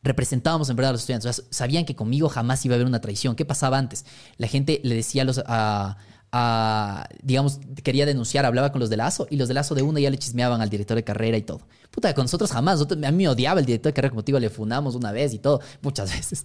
representábamos en verdad a los estudiantes. sabían que conmigo jamás iba a haber una traición. ¿Qué pasaba antes? La gente le decía a los... A, digamos, quería denunciar, hablaba con los de Lazo y los de Lazo de uno ya le chismeaban al director de carrera y todo. Puta, con nosotros jamás. a mí me odiaba el director de carrera, como te le fundamos una vez y todo, muchas veces.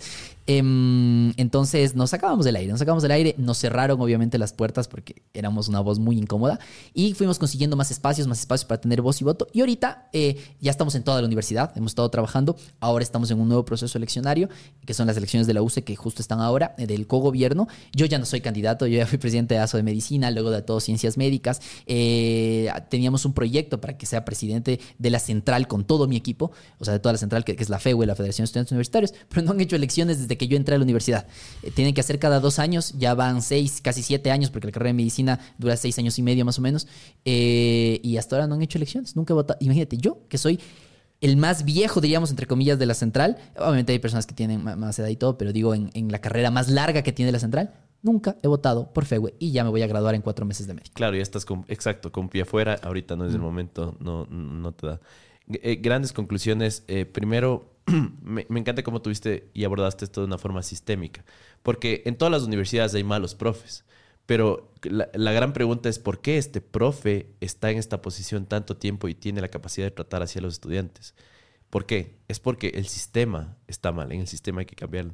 Em, entonces nos sacábamos del aire, nos sacábamos del aire, nos cerraron obviamente las puertas porque éramos una voz muy incómoda y fuimos consiguiendo más espacios, más espacios para tener voz y voto. Y ahorita eh, ya estamos en toda la universidad, hemos estado trabajando, ahora estamos en un nuevo proceso eleccionario, que son las elecciones de la UCE que justo están ahora, eh, del cogobierno. Yo ya no soy candidato, yo ya fui presidente de ASO de Medicina, luego de todo Ciencias Médicas. Eh, teníamos un proyecto para que sea presidente de la central con todo mi equipo, o sea, de toda la central, que, es la FEUE, la Federación de Estudiantes Universitarios, pero no han hecho elecciones desde que yo entré a la universidad. Eh, tienen que hacer cada dos años, ya van seis, casi siete años, porque la carrera de medicina dura seis años y medio más o menos, eh, y hasta ahora no han hecho elecciones, nunca he votado. Imagínate, yo que soy el más viejo, diríamos, entre comillas, de la central, obviamente hay personas que tienen más edad y todo, pero digo, en, la carrera más larga que tiene la central, nunca he votado por FEWE y ya me voy a graduar en cuatro meses de médico. Claro, ya estás con, exacto, con pie afuera, ahorita no es el momento, no, no te da. Eh, grandes conclusiones. primero, me, encanta cómo tuviste y abordaste esto de una forma sistémica, porque en todas las universidades hay malos profes, pero la, gran pregunta es por qué este profe está en esta posición tanto tiempo y tiene la capacidad de tratar hacia los estudiantes. ¿Por qué? Es porque el sistema está mal, en el sistema hay que cambiarlo.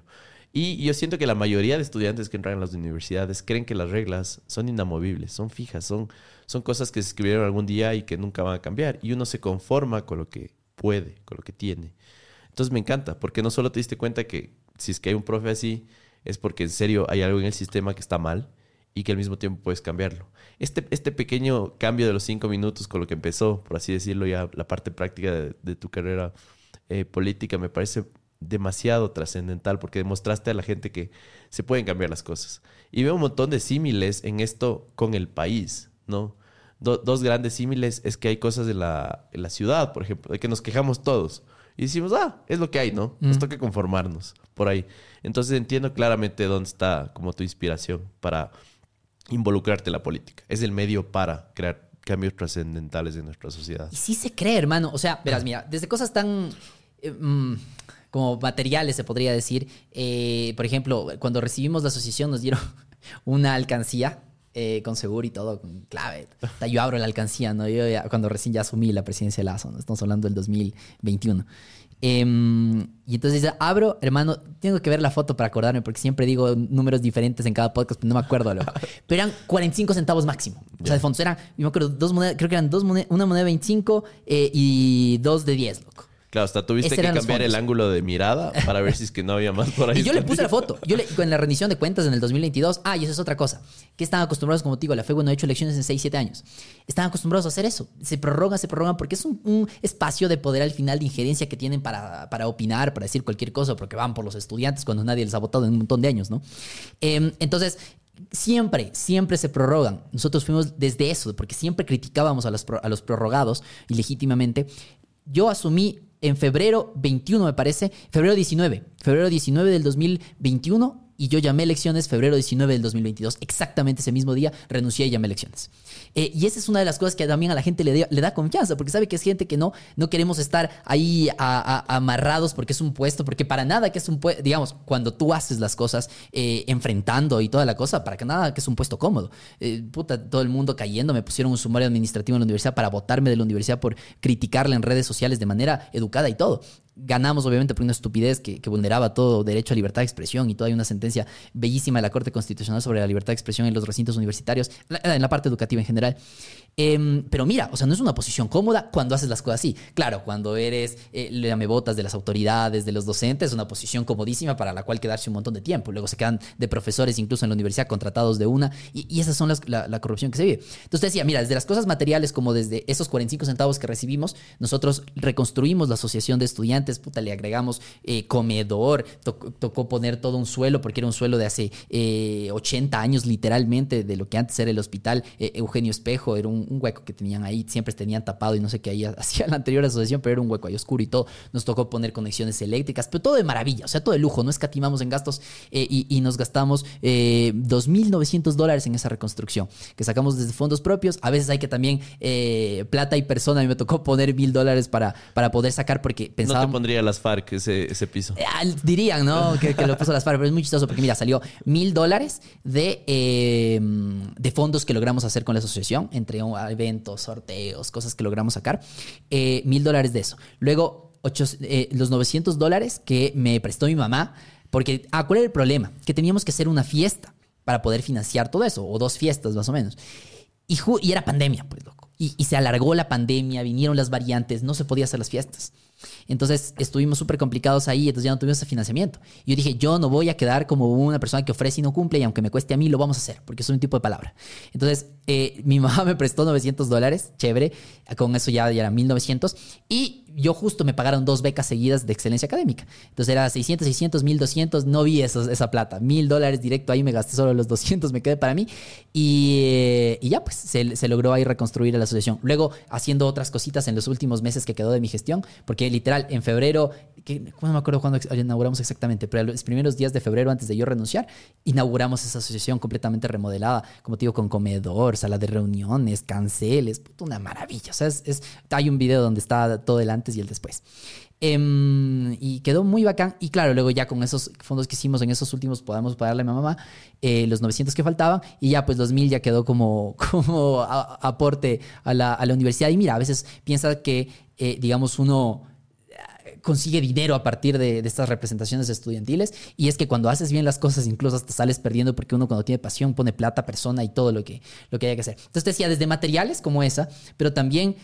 Y yo siento que la mayoría de estudiantes que entran a las universidades creen que las reglas son inamovibles, son fijas, son, son cosas que se escribieron algún día y que nunca van a cambiar. Y uno se conforma con lo que puede, con lo que tiene. Entonces me encanta, porque no solo te diste cuenta que si es que hay un profe así, es porque en serio hay algo en el sistema que está mal y que al mismo tiempo puedes cambiarlo. Este, este pequeño cambio de los cinco minutos con lo que empezó, por así decirlo, ya la parte práctica de, tu carrera eh, política me parece demasiado trascendental porque demostraste a la gente que se pueden cambiar las cosas. Y veo un montón de símiles en esto con el país, ¿no? dos grandes símiles es que hay cosas de la, la, ciudad, por ejemplo, de que nos quejamos todos. Y decimos, ah, es lo que hay, ¿no? Nos toca conformarnos por ahí. Entonces entiendo claramente dónde está como tu inspiración para involucrarte en la política. Es el medio para crear cambios trascendentales en nuestra sociedad. Y sí se cree, hermano. O sea, verás, mira, desde cosas tan... Eh, mm, como materiales, se podría decir. Eh, por ejemplo, cuando recibimos la asociación nos dieron una alcancía eh, con seguro y todo, con clave. Yo abro la alcancía, ¿no? Yo cuando recién ya asumí la presidencia de Lazo, ¿no? estamos hablando del 2021. Em, y entonces abro, hermano, tengo que ver la foto para acordarme, porque siempre digo números diferentes en cada podcast, pero no me acuerdo. Pero eran 45 centavos máximo. O sea, de fondo eran, yo me acuerdo, dos monedas, creo que eran dos monedas, una moneda de 25 eh, y dos de 10, loco. Claro, hasta tuviste que cambiar el ángulo de mirada para ver si es que no había más por ahí. Y yo le puse la foto. Yo le, en la rendición de cuentas en el 2022. Ah, y eso es otra cosa. Que están acostumbrados, como te digo, la FEU no ha hecho elecciones en 6, 7 años. Están acostumbrados a hacer eso. Se prorrogan, se prorrogan, porque es un, espacio de poder al final de injerencia que tienen para, para, opinar, para decir cualquier cosa, porque van por los estudiantes cuando nadie les ha votado en un montón de años, ¿no? Em, entonces, siempre, siempre se prorrogan. Nosotros fuimos desde eso, porque siempre criticábamos a los, a los prorrogados ilegítimamente. Yo asumí en febrero 21, me parece, febrero 19, febrero 19 del 2021 y yo llamé elecciones febrero 19 del 2022. Exactamente ese mismo día renuncié y llamé elecciones. Eh, y esa es una de las cosas que también a la gente le, da confianza, porque sabe que es gente que no, no queremos estar ahí amarrados porque es un puesto, porque para nada que es un puesto, digamos, cuando tú haces las cosas eh, enfrentando y toda la cosa, para que nada que es un puesto cómodo. Eh, puta, todo el mundo cayendo, me pusieron un sumario administrativo en la universidad para votarme de la universidad por criticarla en redes sociales de manera educada y todo ganamos obviamente por una estupidez que, vulneraba todo derecho a libertad de expresión y toda hay una sentencia bellísima de la Corte Constitucional sobre la libertad de expresión en los recintos universitarios, en la parte educativa en general. Em, pero mira, o sea, no es una posición cómoda cuando haces las cosas así. Claro, cuando eres eh, le botas de las autoridades, de los docentes, es una posición comodísima para la cual quedarse un montón de tiempo. Luego se quedan de profesores incluso en la universidad contratados de una y, esas son las, la, corrupción que se vive. Entonces decía, mira, desde las cosas materiales como desde esos 45 centavos que recibimos, nosotros reconstruimos la asociación de estudiantes, puta, le agregamos eh, comedor, tocó poner todo un suelo porque era un suelo de hace 80 eh, años literalmente de lo que antes era el hospital eh, Eugenio Espejo, era un un, hueco que tenían ahí, siempre tenían tapado y no sé qué ahí hacía la anterior asociación, pero era un hueco ahí oscuro y todo. Nos tocó poner conexiones eléctricas, pero todo de maravilla, o sea, todo de lujo, no escatimamos en gastos eh, y, nos gastamos eh, 2.900 dólares en esa reconstrucción, que sacamos desde fondos propios. A veces hay que también eh, plata y persona, a mí me tocó poner mil dólares para, para poder sacar porque. No te pondría las FARC ese, ese piso. Eh, dirían, ¿no? que, lo puso las FARC, pero es muy chistoso porque mira, salió mil dólares de, de fondos que logramos hacer con la asociación, entre eventos, sorteos, cosas que logramos sacar, eh, mil dólares de eso. Luego, eh, los 900 dólares que me prestó mi mamá, porque, ah, ¿cuál era el problema? Que teníamos que hacer una fiesta para poder financiar todo eso, o dos fiestas más o menos. Y, y era pandemia, pues, loco. Y, y se alargó la pandemia, vinieron las variantes, no se podía hacer las fiestas. Entonces estuvimos súper complicados ahí, entonces ya no tuvimos ese financiamiento. Y yo dije, yo no voy a quedar como una persona que ofrece y no cumple, y aunque me cueste a mí, lo vamos a hacer, porque es un tipo de palabra. Entonces, eh, mi mamá me prestó 900 dólares, chévere, con eso ya, ya eran 1900, y yo justo me pagaron dos becas seguidas de excelencia académica. Entonces era 600, 600, 1200, no vi esa plata, mil dólares directo ahí, me gasté solo los 200, me quedé para mí, y, y ya pues se, se logró ahí reconstruir la asociación. Luego haciendo otras cositas en los últimos meses que quedó de mi gestión, porque literal, en febrero, que, no me acuerdo cuándo inauguramos exactamente, pero los primeros días de febrero, antes de yo renunciar, inauguramos esa asociación completamente remodelada, como te digo, con comedor, sala de reuniones, canceles, una maravilla. O sea, es, hay un video donde está todo el antes y el después. Em, y quedó muy bacán. Y claro, luego ya con esos fondos que hicimos en esos últimos podemos pagarle a mi mamá eh, los 900 que faltaban y ya pues los 1000 ya quedó como, como aporte a la, a la, universidad. Y mira, a veces piensa que, eh, digamos, uno consigue dinero a partir de, estas representaciones estudiantiles y es que cuando haces bien las cosas incluso hasta sales perdiendo porque uno cuando tiene pasión pone plata, persona y todo lo que, lo que haya que hacer. Entonces decía, desde materiales como esa, pero también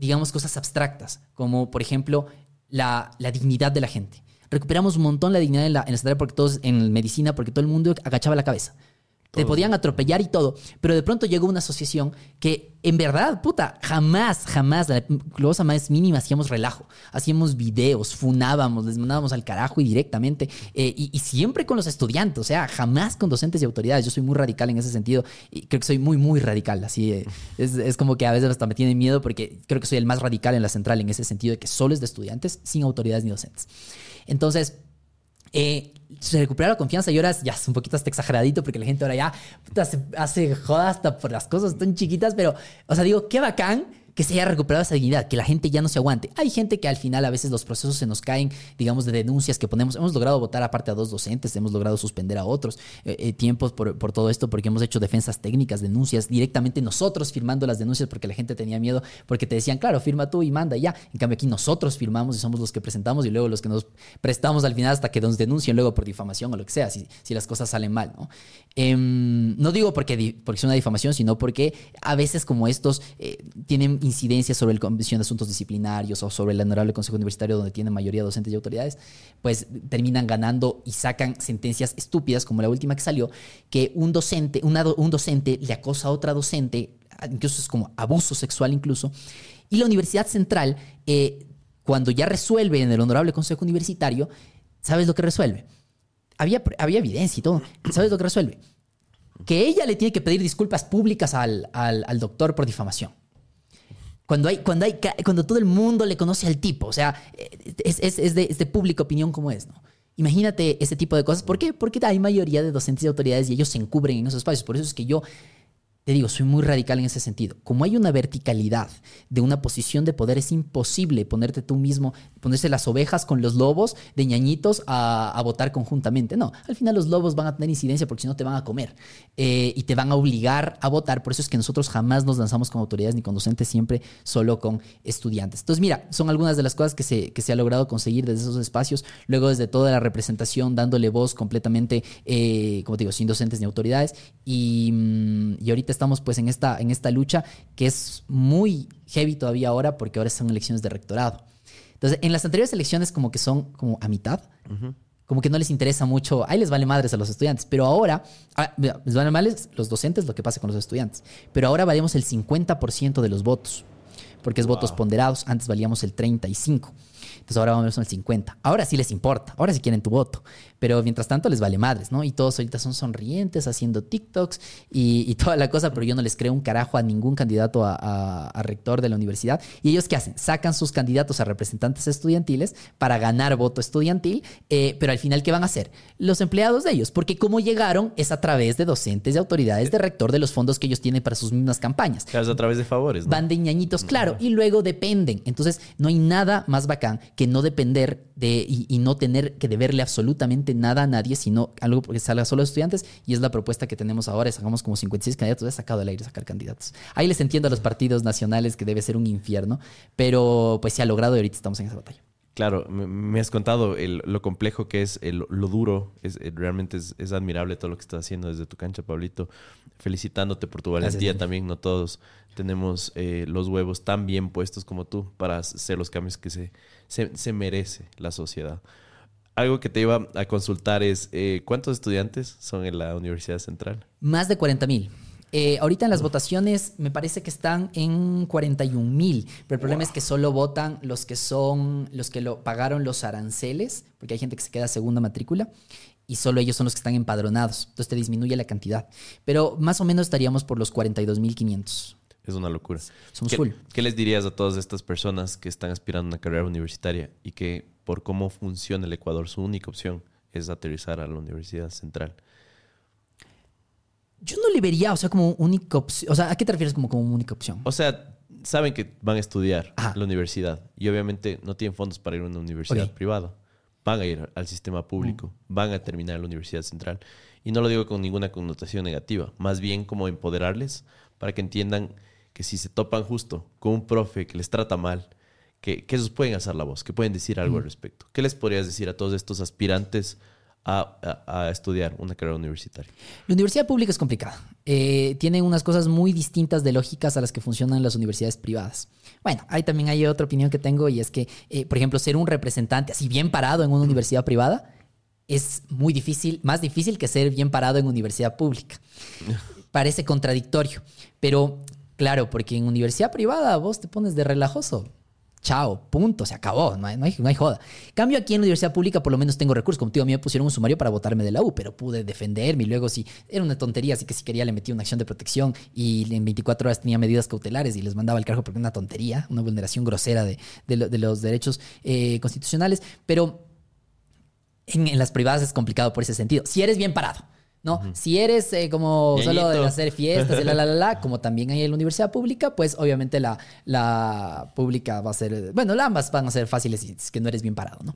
digamos, cosas abstractas, como por ejemplo la, la dignidad de la gente. Recuperamos un montón la dignidad en la, en la porque todos, en medicina, porque todo el mundo agachaba la cabeza. Te podían atropellar y todo. Pero de pronto llegó una asociación que, en verdad, puta, jamás, jamás, la cosa más mínima, hacíamos relajo. Hacíamos videos, funábamos, les mandábamos al carajo y directamente. Eh, y, siempre con los estudiantes, o sea, jamás con docentes y autoridades. Yo soy muy radical en ese sentido. Y creo que soy muy, muy radical. Así eh, es, es como que a veces hasta me tiene miedo porque creo que soy el más radical en la central en ese sentido de que solo es de estudiantes, sin autoridades ni docentes. Entonces, eh, se recupera la confianza y ahora ya es un poquito hasta exageradito porque la gente ahora ya hace, hace joda hasta por las cosas tan chiquitas, pero, o sea, digo, qué bacán que se haya recuperado esa dignidad, que la gente ya no se aguante. Hay gente que al final a veces los procesos se nos caen, digamos, de denuncias que ponemos. Hemos logrado votar aparte a dos docentes, hemos logrado suspender a otros eh, eh, tiempos por, todo esto, porque hemos hecho defensas técnicas, denuncias directamente nosotros firmando las denuncias porque la gente tenía miedo, porque te decían, claro, firma tú y manda ya. En cambio aquí nosotros firmamos y somos los que presentamos y luego los que nos prestamos al final hasta que nos denuncien luego por difamación o lo que sea, si, si las cosas salen mal, ¿no? Em, no digo porque, porque es una difamación, sino porque a veces como estos eh, tienen incidencias sobre la Comisión de Asuntos Disciplinarios o sobre el Honorable Consejo Universitario donde tiene mayoría docentes y autoridades, pues terminan ganando y sacan sentencias estúpidas como la última que salió, que un docente, un docente le acosa a otra docente, incluso es como abuso sexual incluso, y la Universidad Central, eh, cuando ya resuelve en el Honorable Consejo Universitario, ¿sabes lo que resuelve? había, había evidencia y todo. ¿Sabes lo que resuelve? Que ella le tiene que pedir disculpas públicas al, al, doctor por difamación. Cuando, hay, cuando, hay, cuando todo el mundo le conoce al tipo, o sea, es, de, es de pública opinión como es, ¿no? Imagínate ese tipo de cosas. ¿Por qué? Porque hay mayoría de docentes y autoridades y ellos se encubren en esos espacios. Por eso es que yo te digo, soy muy radical en ese sentido. Como hay una verticalidad de una posición de poder, es imposible ponerte tú mismo, ponerse las ovejas con los lobos de ñañitos a, votar conjuntamente. No, al final los lobos van a tener incidencia porque si no te van a comer eh, y te van a obligar a votar. Por eso es que nosotros jamás nos lanzamos con autoridades ni con docentes, siempre solo con estudiantes. Entonces, mira, son algunas de las cosas que se, que se ha logrado conseguir desde esos espacios, luego desde toda la representación, dándole voz completamente, eh, como te digo, sin docentes ni autoridades. Y, mm, y ahorita estamos pues en esta, en esta lucha que es muy heavy todavía ahora porque ahora son elecciones de rectorado. Entonces, en las anteriores elecciones como que son como a mitad. Como que no les interesa mucho, ahí les vale madres a los estudiantes, pero ahora, ah, les vale madres los docentes lo que pasa con los estudiantes, pero ahora valemos el 50% de los votos, porque es votos ponderados, antes valíamos el 35%. Entonces ahora vamos al 50. Ahora sí les importa, ahora sí quieren tu voto. Pero mientras tanto les vale madres, ¿no? Y todos ahorita son sonrientes, haciendo TikToks y, toda la cosa, pero yo no les creo un carajo a ningún candidato a, rector de la universidad. ¿Y ellos qué hacen? Sacan sus candidatos a representantes estudiantiles para ganar voto estudiantil, eh, pero al final, ¿qué van a hacer? Los empleados de ellos, porque como llegaron es a través de docentes y autoridades de rector de los fondos que ellos tienen para sus mismas campañas. Claro, es a través de favores. ¿no? Van de ñañitos, claro, y luego dependen. Entonces, no hay nada más bacán que no depender de y, no tener que deberle absolutamente nada a nadie, sino algo que salga solo a estudiantes. Y es la propuesta que tenemos ahora. Sacamos como 56 candidatos. He sacado del aire sacar candidatos. Ahí les entiendo a los partidos nacionales que debe ser un infierno, pero pues se ha logrado y ahorita estamos en esa batalla. Claro, me has contado lo complejo que es, lo duro. Es, eh, realmente es, admirable todo lo que estás haciendo desde tu cancha, Pablito. Felicitándote por tu valentía también. No todos tenemos eh, los huevos tan bien puestos como tú para hacer los cambios que se, se, merece la sociedad. Algo que te iba a consultar es, eh, ¿cuántos estudiantes son en la Universidad Central? Más de 40 mil. Eh, ahorita en las votaciones me parece que están en 41 mil, pero el problema es que solo votan los que son, los que lo pagaron los aranceles, porque hay gente que se queda segunda matrícula, y solo ellos son los que están empadronados. Entonces te disminuye la cantidad. Pero más o menos estaríamos por los 42 mil 500. Es una locura. Somos ¿Qué, full. ¿Qué les dirías a todas estas personas que están aspirando a una carrera universitaria y que por cómo funciona el Ecuador, su única opción es aterrizar a la Universidad Central? Yo no le vería, o sea, como única opción. O sea, ¿a qué te refieres como, como única opción? O sea, saben que van a estudiar a la universidad y obviamente no tienen fondos para ir a una universidad privada. Van a ir al sistema público, mm. van a terminar la Universidad Central. Y no lo digo con ninguna connotación negativa, más bien como empoderarles para que entiendan que si se topan justo con un profe que les trata mal, que, que esos pueden hacer la voz, que pueden decir algo al respecto. ¿Qué les podrías decir a todos estos aspirantes a, estudiar una carrera universitaria? La universidad pública es complicada. Eh, tiene unas cosas muy distintas de lógicas a las que funcionan las universidades privadas. Bueno, ahí también hay otra opinión que tengo y es que, eh, por ejemplo, ser un representante así bien parado en una universidad privada es muy difícil, más difícil que ser bien parado en universidad pública. Parece contradictorio, pero claro, porque en universidad privada vos te pones de relajoso chao, punto, se acabó, no hay, no hay, joda. Cambio aquí en la universidad pública, por lo menos tengo recursos. Como te digo, a mí me pusieron un sumario para votarme de la U, pero pude defenderme y luego si era una tontería, así que si quería le metí una acción de protección y en 24 horas tenía medidas cautelares y les mandaba el cargo porque era una tontería, una vulneración grosera de, los derechos eh, constitucionales. Pero en las privadas es complicado por ese sentido. Si eres bien parado ¿no? Si eres eh, como solo de hacer fiestas y la, la, la, la, como también hay en la universidad pública, pues obviamente la, la pública va a ser, bueno, ambas van a ser fáciles si es que no eres bien parado, ¿no?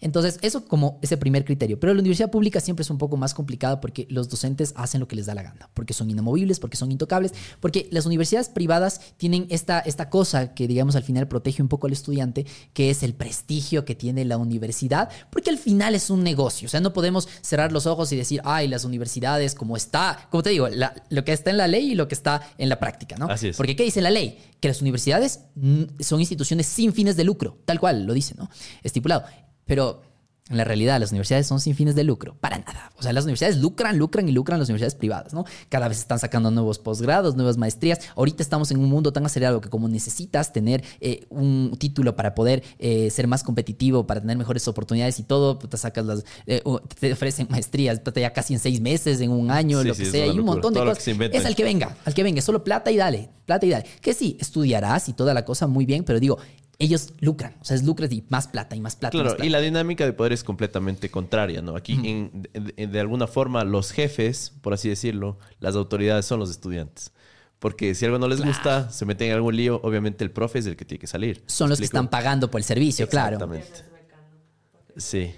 Entonces, eso como ese primer criterio. Pero la universidad pública siempre es un poco más complicada porque los docentes hacen lo que les da la gana, porque son inamovibles, porque son intocables, porque las universidades privadas tienen esta, esta cosa que, digamos, al final protege un poco al estudiante, que es el prestigio que tiene la universidad, porque al final es un negocio, o sea, no podemos cerrar los ojos y decir, ay, las universidades, como está, como te digo, lo que está en la ley y lo que está en la práctica, ¿no? Así es. Porque ¿qué dice la ley? Que las universidades son instituciones sin fines de lucro, tal cual lo dice, ¿no? Estipulado. Pero en la realidad, las universidades son sin fines de lucro, para nada. O sea, las universidades lucran, lucran y lucran las universidades privadas, ¿no? Cada vez están sacando nuevos posgrados, nuevas maestrías. Ahorita estamos en un mundo tan acelerado que como necesitas tener eh, un título para poder eh, ser más competitivo, para tener mejores oportunidades y todo, te sacas las, eh, te ofrecen maestrías, ya casi en seis meses, en un año, lo que sea, y un montón de cosas. Es al que venga, al que venga, solo plata y dale, plata y dale. Que sí, estudiarás y toda la cosa muy bien, pero digo, ellos lucran, o sea, es lucro y más plata y más plata. Claro, y, la dinámica de poder es completamente contraria, ¿no? Aquí, en, de, alguna forma, los jefes, por así decirlo, las autoridades son los estudiantes. Porque si algo no les gusta, se meten en algún lío, obviamente el profe es el que tiene que salir. Son los que están pagando por el servicio, claro. Exactamente. Sí.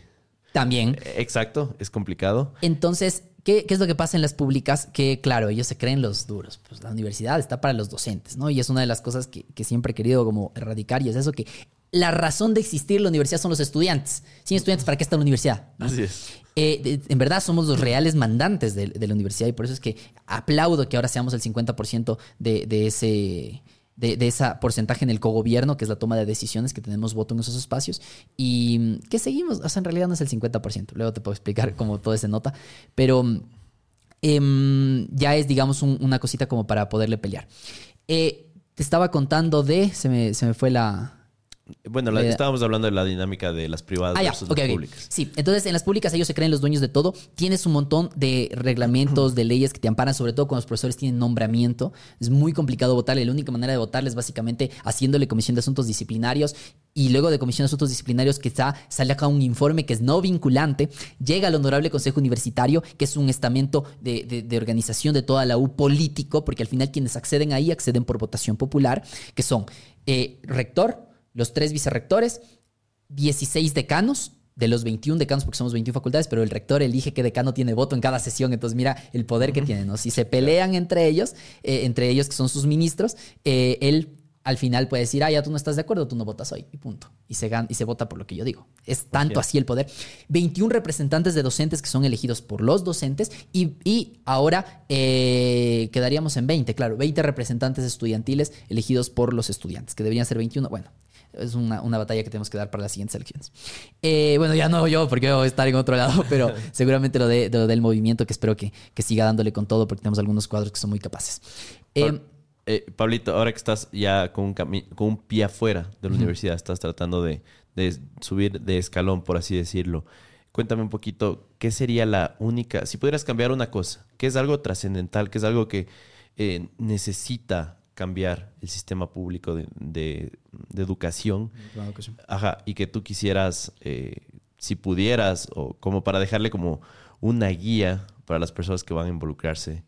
También. Exacto, es complicado. Entonces, ¿Qué, es lo que pasa en las públicas? Que, claro, ellos se creen los duros. Pues la universidad está para los docentes, ¿no? Y es una de las cosas que, siempre he querido como erradicar y es eso que la razón de existir la universidad son los estudiantes. Sin estudiantes, ¿para qué está la universidad? Así es. Eh, en verdad somos los reales mandantes de, la universidad y por eso es que aplaudo que ahora seamos el 50% de, de ese de, de ese porcentaje en el cogobierno, que es la toma de decisiones, que tenemos voto en esos espacios, y que seguimos, o sea, en realidad no es el 50%, luego te puedo explicar cómo todo se nota, pero em, ya es, digamos, una cosita como para poderle pelear. Eh, te estaba contando de, se me, se me fue la, bueno, estábamos hablando de la dinámica de las privadas ah, versus las públicas. Sí, entonces en las públicas ellos se creen los dueños de todo. Tienes un montón de reglamentos, de leyes que te amparan, sobre todo cuando los profesores tienen nombramiento. Es muy complicado votarle. La única manera de votarle es básicamente haciéndole comisión de asuntos disciplinarios y luego de comisión de asuntos disciplinarios que está, sale acá un informe que es no vinculante, llega al Honorable Consejo Universitario, que es un estamento de, de organización de toda la U político, porque al final quienes acceden ahí acceden por votación popular, que son eh, rector, los tres vicerrectores, 16 decanos, de los 21 decanos, porque somos 21 facultades, pero el rector elige qué decano tiene voto en cada sesión. Entonces, mira el poder que tiene, ¿no? Si se pelean entre ellos, eh, entre ellos que son sus ministros, eh, él al final puede decir, ah, ya tú no estás de acuerdo, tú no votas hoy, y punto. Y se, y se vota por lo que yo digo. Es tanto así el poder. 21 representantes de docentes que son elegidos por los docentes y, ahora eh, quedaríamos en 20, claro, 20 representantes estudiantiles elegidos por los estudiantes, que deberían ser 21. Bueno, es una, batalla que tenemos que dar para las siguientes elecciones. Eh, bueno, ya no yo, porque voy a estar en otro lado, pero seguramente lo, de, del movimiento, que espero que, siga dándole con todo, porque tenemos algunos cuadros que son muy capaces. Eh, eh, Pablito, ahora que estás ya con un, con un pie afuera de la universidad, estás tratando de, subir de escalón, por así decirlo. Cuéntame un poquito, ¿qué sería la única, si pudieras cambiar una cosa, qué es algo trascendental, qué es algo que necesita cambiar el sistema público de, educación. Ajá, y que tú quisieras, eh, si pudieras, o como para dejarle como una guía para las personas que van a involucrarse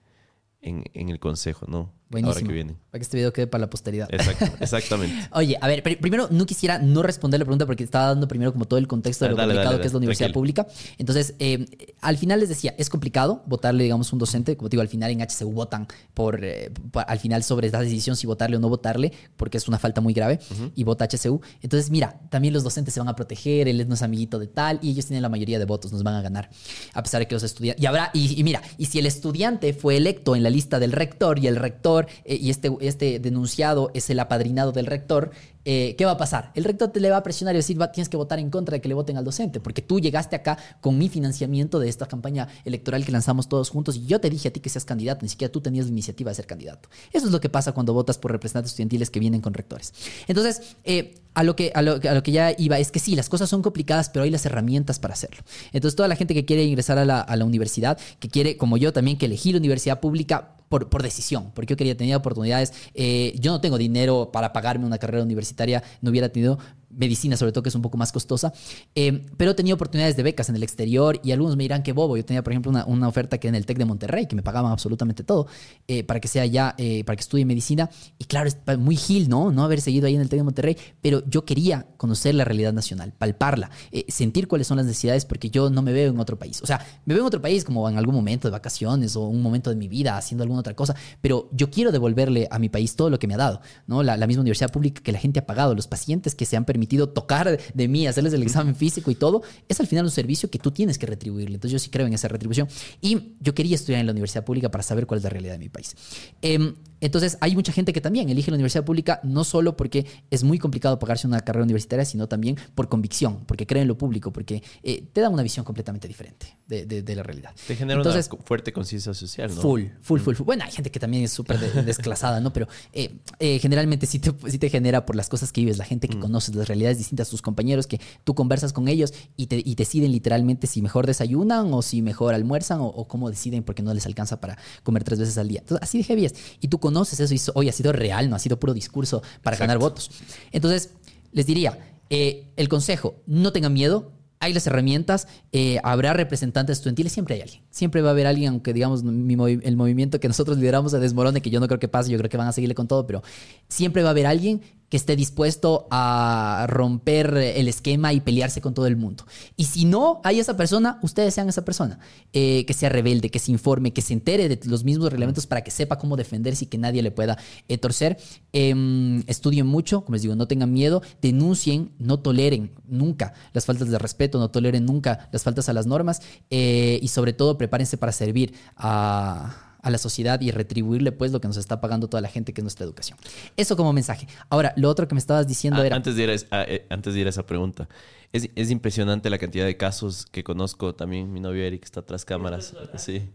en, el consejo, ¿no? Ahora que vienen. Para que este video quede para la posteridad. Exacto, exactamente. Oye, a ver, primero no quisiera no responder la pregunta porque estaba dando primero como todo el contexto de lo complicado que es la universidad pública. Entonces, eh, al final les decía, es complicado votarle, digamos, un docente. Como te digo, al final en HCU votan por, eh, al final sobre esta decisión si votarle o no votarle, porque es una falta muy grave, y vota HCU. Entonces, mira, también los docentes se van a proteger, él es amiguito de tal, y ellos tienen la mayoría de votos, nos van a ganar, a pesar de que los estudiantes... Y habrá, y, mira, y si el estudiante fue electo en la lista del rector y el rector, eh, y este, este denunciado es el apadrinado del rector, eh, ¿qué va a pasar? El rector te le va a presionar y decir, tienes que votar en contra de que le voten al docente, porque tú llegaste acá con mi financiamiento de esta campaña electoral que lanzamos todos juntos y yo te dije a ti que seas candidato, ni siquiera tú tenías la iniciativa de ser candidato. Eso es lo que pasa cuando votas por representantes estudiantiles que vienen con rectores. Entonces, eh, a lo, que, a, lo, que ya iba es que sí, las cosas son complicadas, pero hay las herramientas para hacerlo. Entonces, toda la gente que quiere ingresar a la, a la universidad, que quiere, como yo también, que elegir la universidad pública, por, decisión, porque yo quería tener oportunidades. Eh, yo no tengo dinero para pagarme una carrera universitaria, no hubiera tenido medicina sobre todo, que es un poco más costosa, eh, pero he tenido oportunidades de becas en el exterior y algunos me dirán que bobo. Yo tenía, por ejemplo, una, oferta que en el TEC de Monterrey, que me pagaban absolutamente todo, eh, para que sea ya, eh, para que estudie medicina. Y claro, es muy gil, ¿no? No haber seguido ahí en el TEC de Monterrey, pero yo quería conocer la realidad nacional, palparla, sentir cuáles son las necesidades, porque yo no me veo en otro país. O sea, me veo en otro país como en algún momento de vacaciones o un momento de mi vida haciendo alguna otra cosa, pero yo quiero devolverle a mi país todo lo que me ha dado, ¿no? La, la misma universidad pública que la gente ha pagado, los pacientes que se han permitido tocar de mí, hacerles el examen físico y todo, es al final un servicio que tú tienes que retribuirle. Entonces yo sí creo en esa retribución. Y yo quería estudiar en la universidad pública para saber cuál es la realidad de mi país. Em, entonces hay mucha gente que también elige la universidad pública no solo porque es muy complicado pagarse una carrera universitaria, sino también por convicción, porque cree en lo público, porque eh, te da una visión completamente diferente de, la realidad. Te genera una fuerte conciencia social, ¿no? Full, full, full, full. Bueno, hay gente que también es súper desclasada, ¿no? Pero eh, eh, generalmente sí te, sí te genera por las cosas que vives, la gente que mm. conoces, las realidades distintas, tus compañeros, que tú conversas con ellos y, te, y deciden literalmente si mejor desayunan o si mejor almuerzan o, cómo deciden porque no les alcanza para comer tres veces al día. Entonces, así de heavy Y tú conoces eso y hoy ha sido real, no ha sido puro discurso para ganar votos. Entonces, les diría, eh, el consejo, no tengan miedo, hay las herramientas, eh, habrá representantes estudiantiles, siempre hay alguien. Siempre va a haber alguien, aunque digamos el movimiento que nosotros lideramos se desmorone, que yo no creo que pase, yo creo que van a seguirle con todo, pero siempre va a haber alguien que esté dispuesto a romper el esquema y pelearse con todo el mundo. Y si no hay esa persona, ustedes sean esa persona, eh, que sea rebelde, que se informe, que se entere de los mismos reglamentos para que sepa cómo defenderse y que nadie le pueda eh, torcer. Em, estudien mucho, como les digo, no tengan miedo, denuncien, no toleren nunca las faltas de respeto, no toleren nunca las faltas a las normas eh, y sobre todo prepárense para servir a a la sociedad y retribuirle pues lo que nos está pagando toda la gente que es nuestra educación. Eso como mensaje. Ahora, lo otro que me estabas diciendo ah, era... Antes de, ir a, ah, eh, antes de ir a esa pregunta, es, es, impresionante la cantidad de casos que conozco, también mi novio Eric está tras cámaras, sí,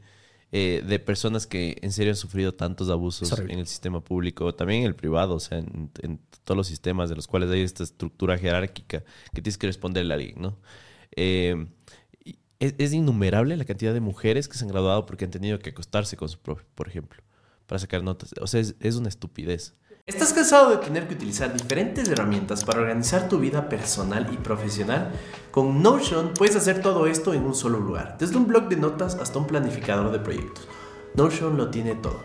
eh, de personas que en serio han sufrido tantos abusos en el sistema público, también en el privado, o sea, en, todos los sistemas de los cuales hay esta estructura jerárquica que tienes que responderle a alguien, ¿no? Eh, es, innumerable la cantidad de mujeres que se han graduado porque han tenido que acostarse con su profe, por ejemplo, para sacar notas. O sea, es, una estupidez. ¿Estás cansado de tener que utilizar diferentes herramientas para organizar tu vida personal y profesional? Con Notion puedes hacer todo esto en un solo lugar, desde un blog de notas hasta un planificador de proyectos. Notion lo tiene todo.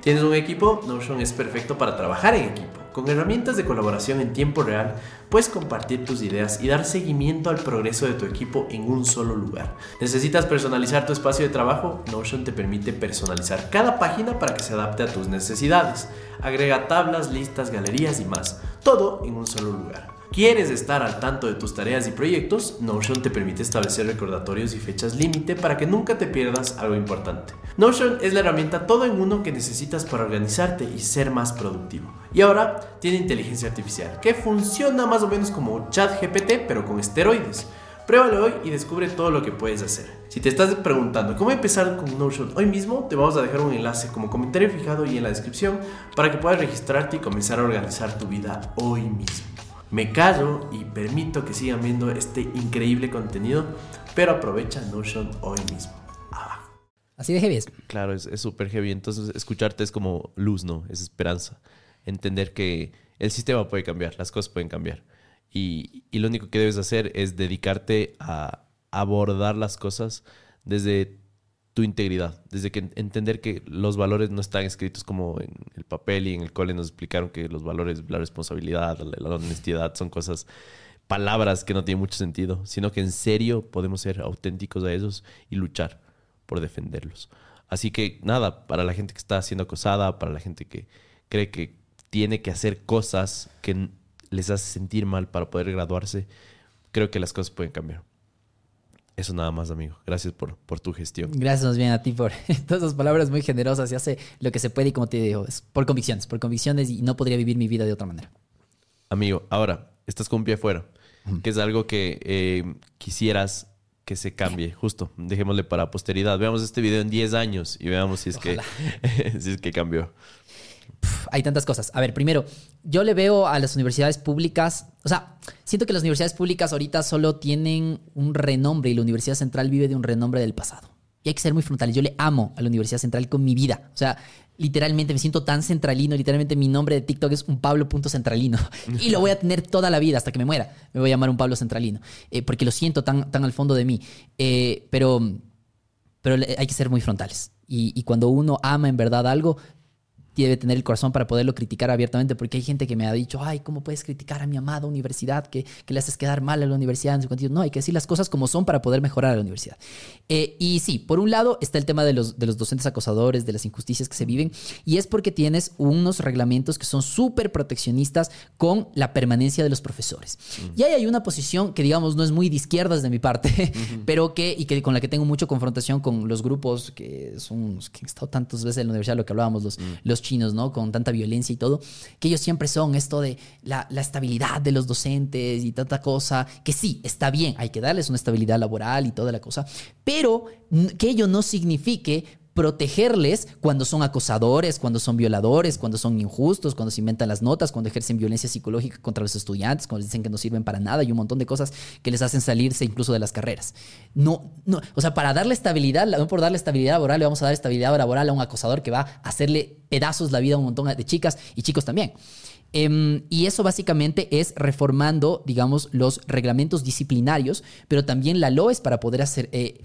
¿Tienes un equipo? Notion es perfecto para trabajar en equipo. Con herramientas de colaboración en tiempo real, puedes compartir tus ideas y dar seguimiento al progreso de tu equipo en un solo lugar. ¿Necesitas personalizar tu espacio de trabajo? Notion te permite personalizar cada página para que se adapte a tus necesidades. Agrega tablas, listas, galerías y más. Todo en un solo lugar. ¿Quieres estar al tanto de tus tareas y proyectos? Notion te permite establecer recordatorios y fechas límite para que nunca te pierdas algo importante. Notion es la herramienta todo en uno que necesitas para organizarte y ser más productivo. Y ahora tiene inteligencia artificial, que funciona más o menos como ChatGPT, pero con esteroides. Pruébalo hoy y descubre todo lo que puedes hacer. Si te estás preguntando cómo empezar con Notion hoy mismo, te vamos a dejar un enlace como comentario fijado y en la descripción para que puedas registrarte y comenzar a organizar tu vida hoy mismo. Me callo y permito que sigan viendo este increíble contenido, pero aprovecha Notion hoy mismo. Así de heavy es. Claro, es súper heavy. Entonces, escucharte es como luz, ¿no? Es esperanza. Entender que el sistema puede cambiar, las cosas pueden cambiar. Y, y lo único que debes hacer es dedicarte a abordar las cosas desde tu integridad, desde que entender que los valores no están escritos como en el papel y en el cole nos explicaron que los valores, la responsabilidad, la, honestidad son cosas, palabras que no tienen mucho sentido, sino que en serio podemos ser auténticos a esos y luchar por defenderlos. Así que nada, para la gente que está siendo acosada, para la gente que cree que tiene que hacer cosas que les hace sentir mal para poder graduarse, creo que las cosas pueden cambiar. Eso nada más, amigo. Gracias por, por tu gestión. Gracias más bien a ti por todas esas palabras muy generosas y hace lo que se puede y como te digo, es por convicciones, por convicciones y no podría vivir mi vida de otra manera. Amigo, ahora, estás con un pie afuera, que es algo que eh, quisieras que se cambie. Justo, dejémosle para posteridad. Veamos este video en 10 años y veamos si es, que, si es que cambió hay tantas cosas. A ver, primero, yo le veo a las universidades públicas, o sea, siento que las universidades públicas ahorita solo tienen un renombre y la Universidad Central vive de un renombre del pasado. Y hay que ser muy frontales. Yo le amo a la Universidad Central con mi vida. O sea, literalmente me siento tan centralino. Literalmente mi nombre de TikTok es un Pablo.centralino. Y lo voy a tener toda la vida hasta que me muera. Me voy a llamar un Pablo Centralino. Eh, porque lo siento tan, tan al fondo de mí. Eh, pero, pero hay que ser muy frontales. y, cuando uno ama en verdad algo, debe tener el corazón para poderlo criticar abiertamente, porque hay gente que me ha dicho, ay, ¿cómo puedes criticar a mi amada universidad? Que, le haces quedar mal a la universidad. No, hay que decir las cosas como son para poder mejorar a la universidad. Eh, y sí, por un lado está el tema de los, de los docentes acosadores, de las injusticias que se viven, y es porque tienes unos reglamentos que son súper proteccionistas con la permanencia de los profesores. Y ahí hay una posición que, digamos, no es muy de izquierdas de mi parte, pero que, y que con la que tengo mucha confrontación con los grupos que son, que han estado tantas veces en la universidad, lo que hablábamos, los, los chinos, ¿no? Con tanta violencia y todo, que ellos siempre son esto de la, estabilidad de los docentes y tanta cosa, que sí, está bien, hay que darles una estabilidad laboral y toda la cosa, pero que ello no signifique protegerles cuando son acosadores, cuando son violadores, cuando son injustos, cuando se inventan las notas, cuando ejercen violencia psicológica contra los estudiantes, cuando dicen que no sirven para nada y un montón de cosas que les hacen salirse incluso de las carreras. No, no, o sea, para darle estabilidad, no por darle estabilidad laboral, le vamos a dar estabilidad laboral a un acosador que va a hacerle pedazos la vida a un montón de chicas y chicos también. Em, y eso básicamente es reformando, digamos, los reglamentos disciplinarios, pero también la LOES para poder hacer, eh,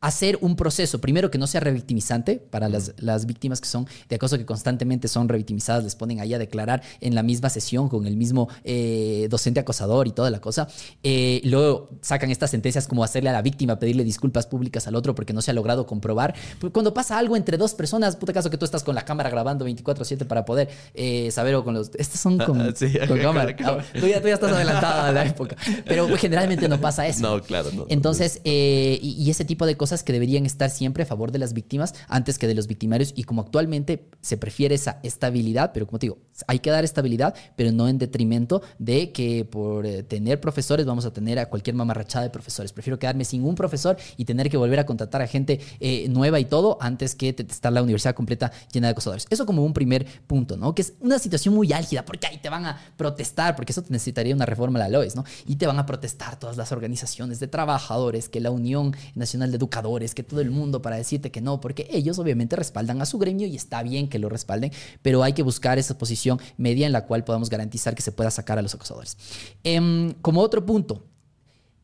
hacer un proceso, primero que no sea revictimizante para las, las, víctimas que son de acoso que constantemente son revictimizadas, les ponen ahí a declarar en la misma sesión con el mismo eh, docente acosador y toda la cosa. Eh, luego sacan estas sentencias como hacerle a la víctima pedirle disculpas públicas al otro porque no se ha logrado comprobar. Pues cuando pasa algo entre dos personas, puta caso que tú estás con la cámara grabando 24/7 para poder eh, saber o con los... Estos son con, ah, cámara. Tú, ya, estás adelantada a la época. Pero generalmente no pasa eso. No, claro. No, Entonces, y ese tipo de cosas que deberían estar siempre a favor de las víctimas antes que de los victimarios y como actualmente se prefiere esa estabilidad, pero como te digo, hay que dar estabilidad, pero no en detrimento de que por eh, tener profesores vamos a tener a cualquier mamarrachada de profesores. Prefiero quedarme sin un profesor y tener que volver a contratar a gente eh, nueva y todo antes que estar la universidad completa llena de acosadores. Eso como un primer punto, ¿no? Que es una situación muy álgida porque ahí te van a protestar, porque eso necesitaría una reforma a la LOES, ¿no? Y te van a protestar todas las organizaciones de trabajadores, que la Unión Nacional de Educación que todo el mundo para decirte que no, porque ellos obviamente respaldan a su gremio y está bien que lo respalden, pero hay que buscar esa posición media en la cual podamos garantizar que se pueda sacar a los acosadores. Em, como otro punto,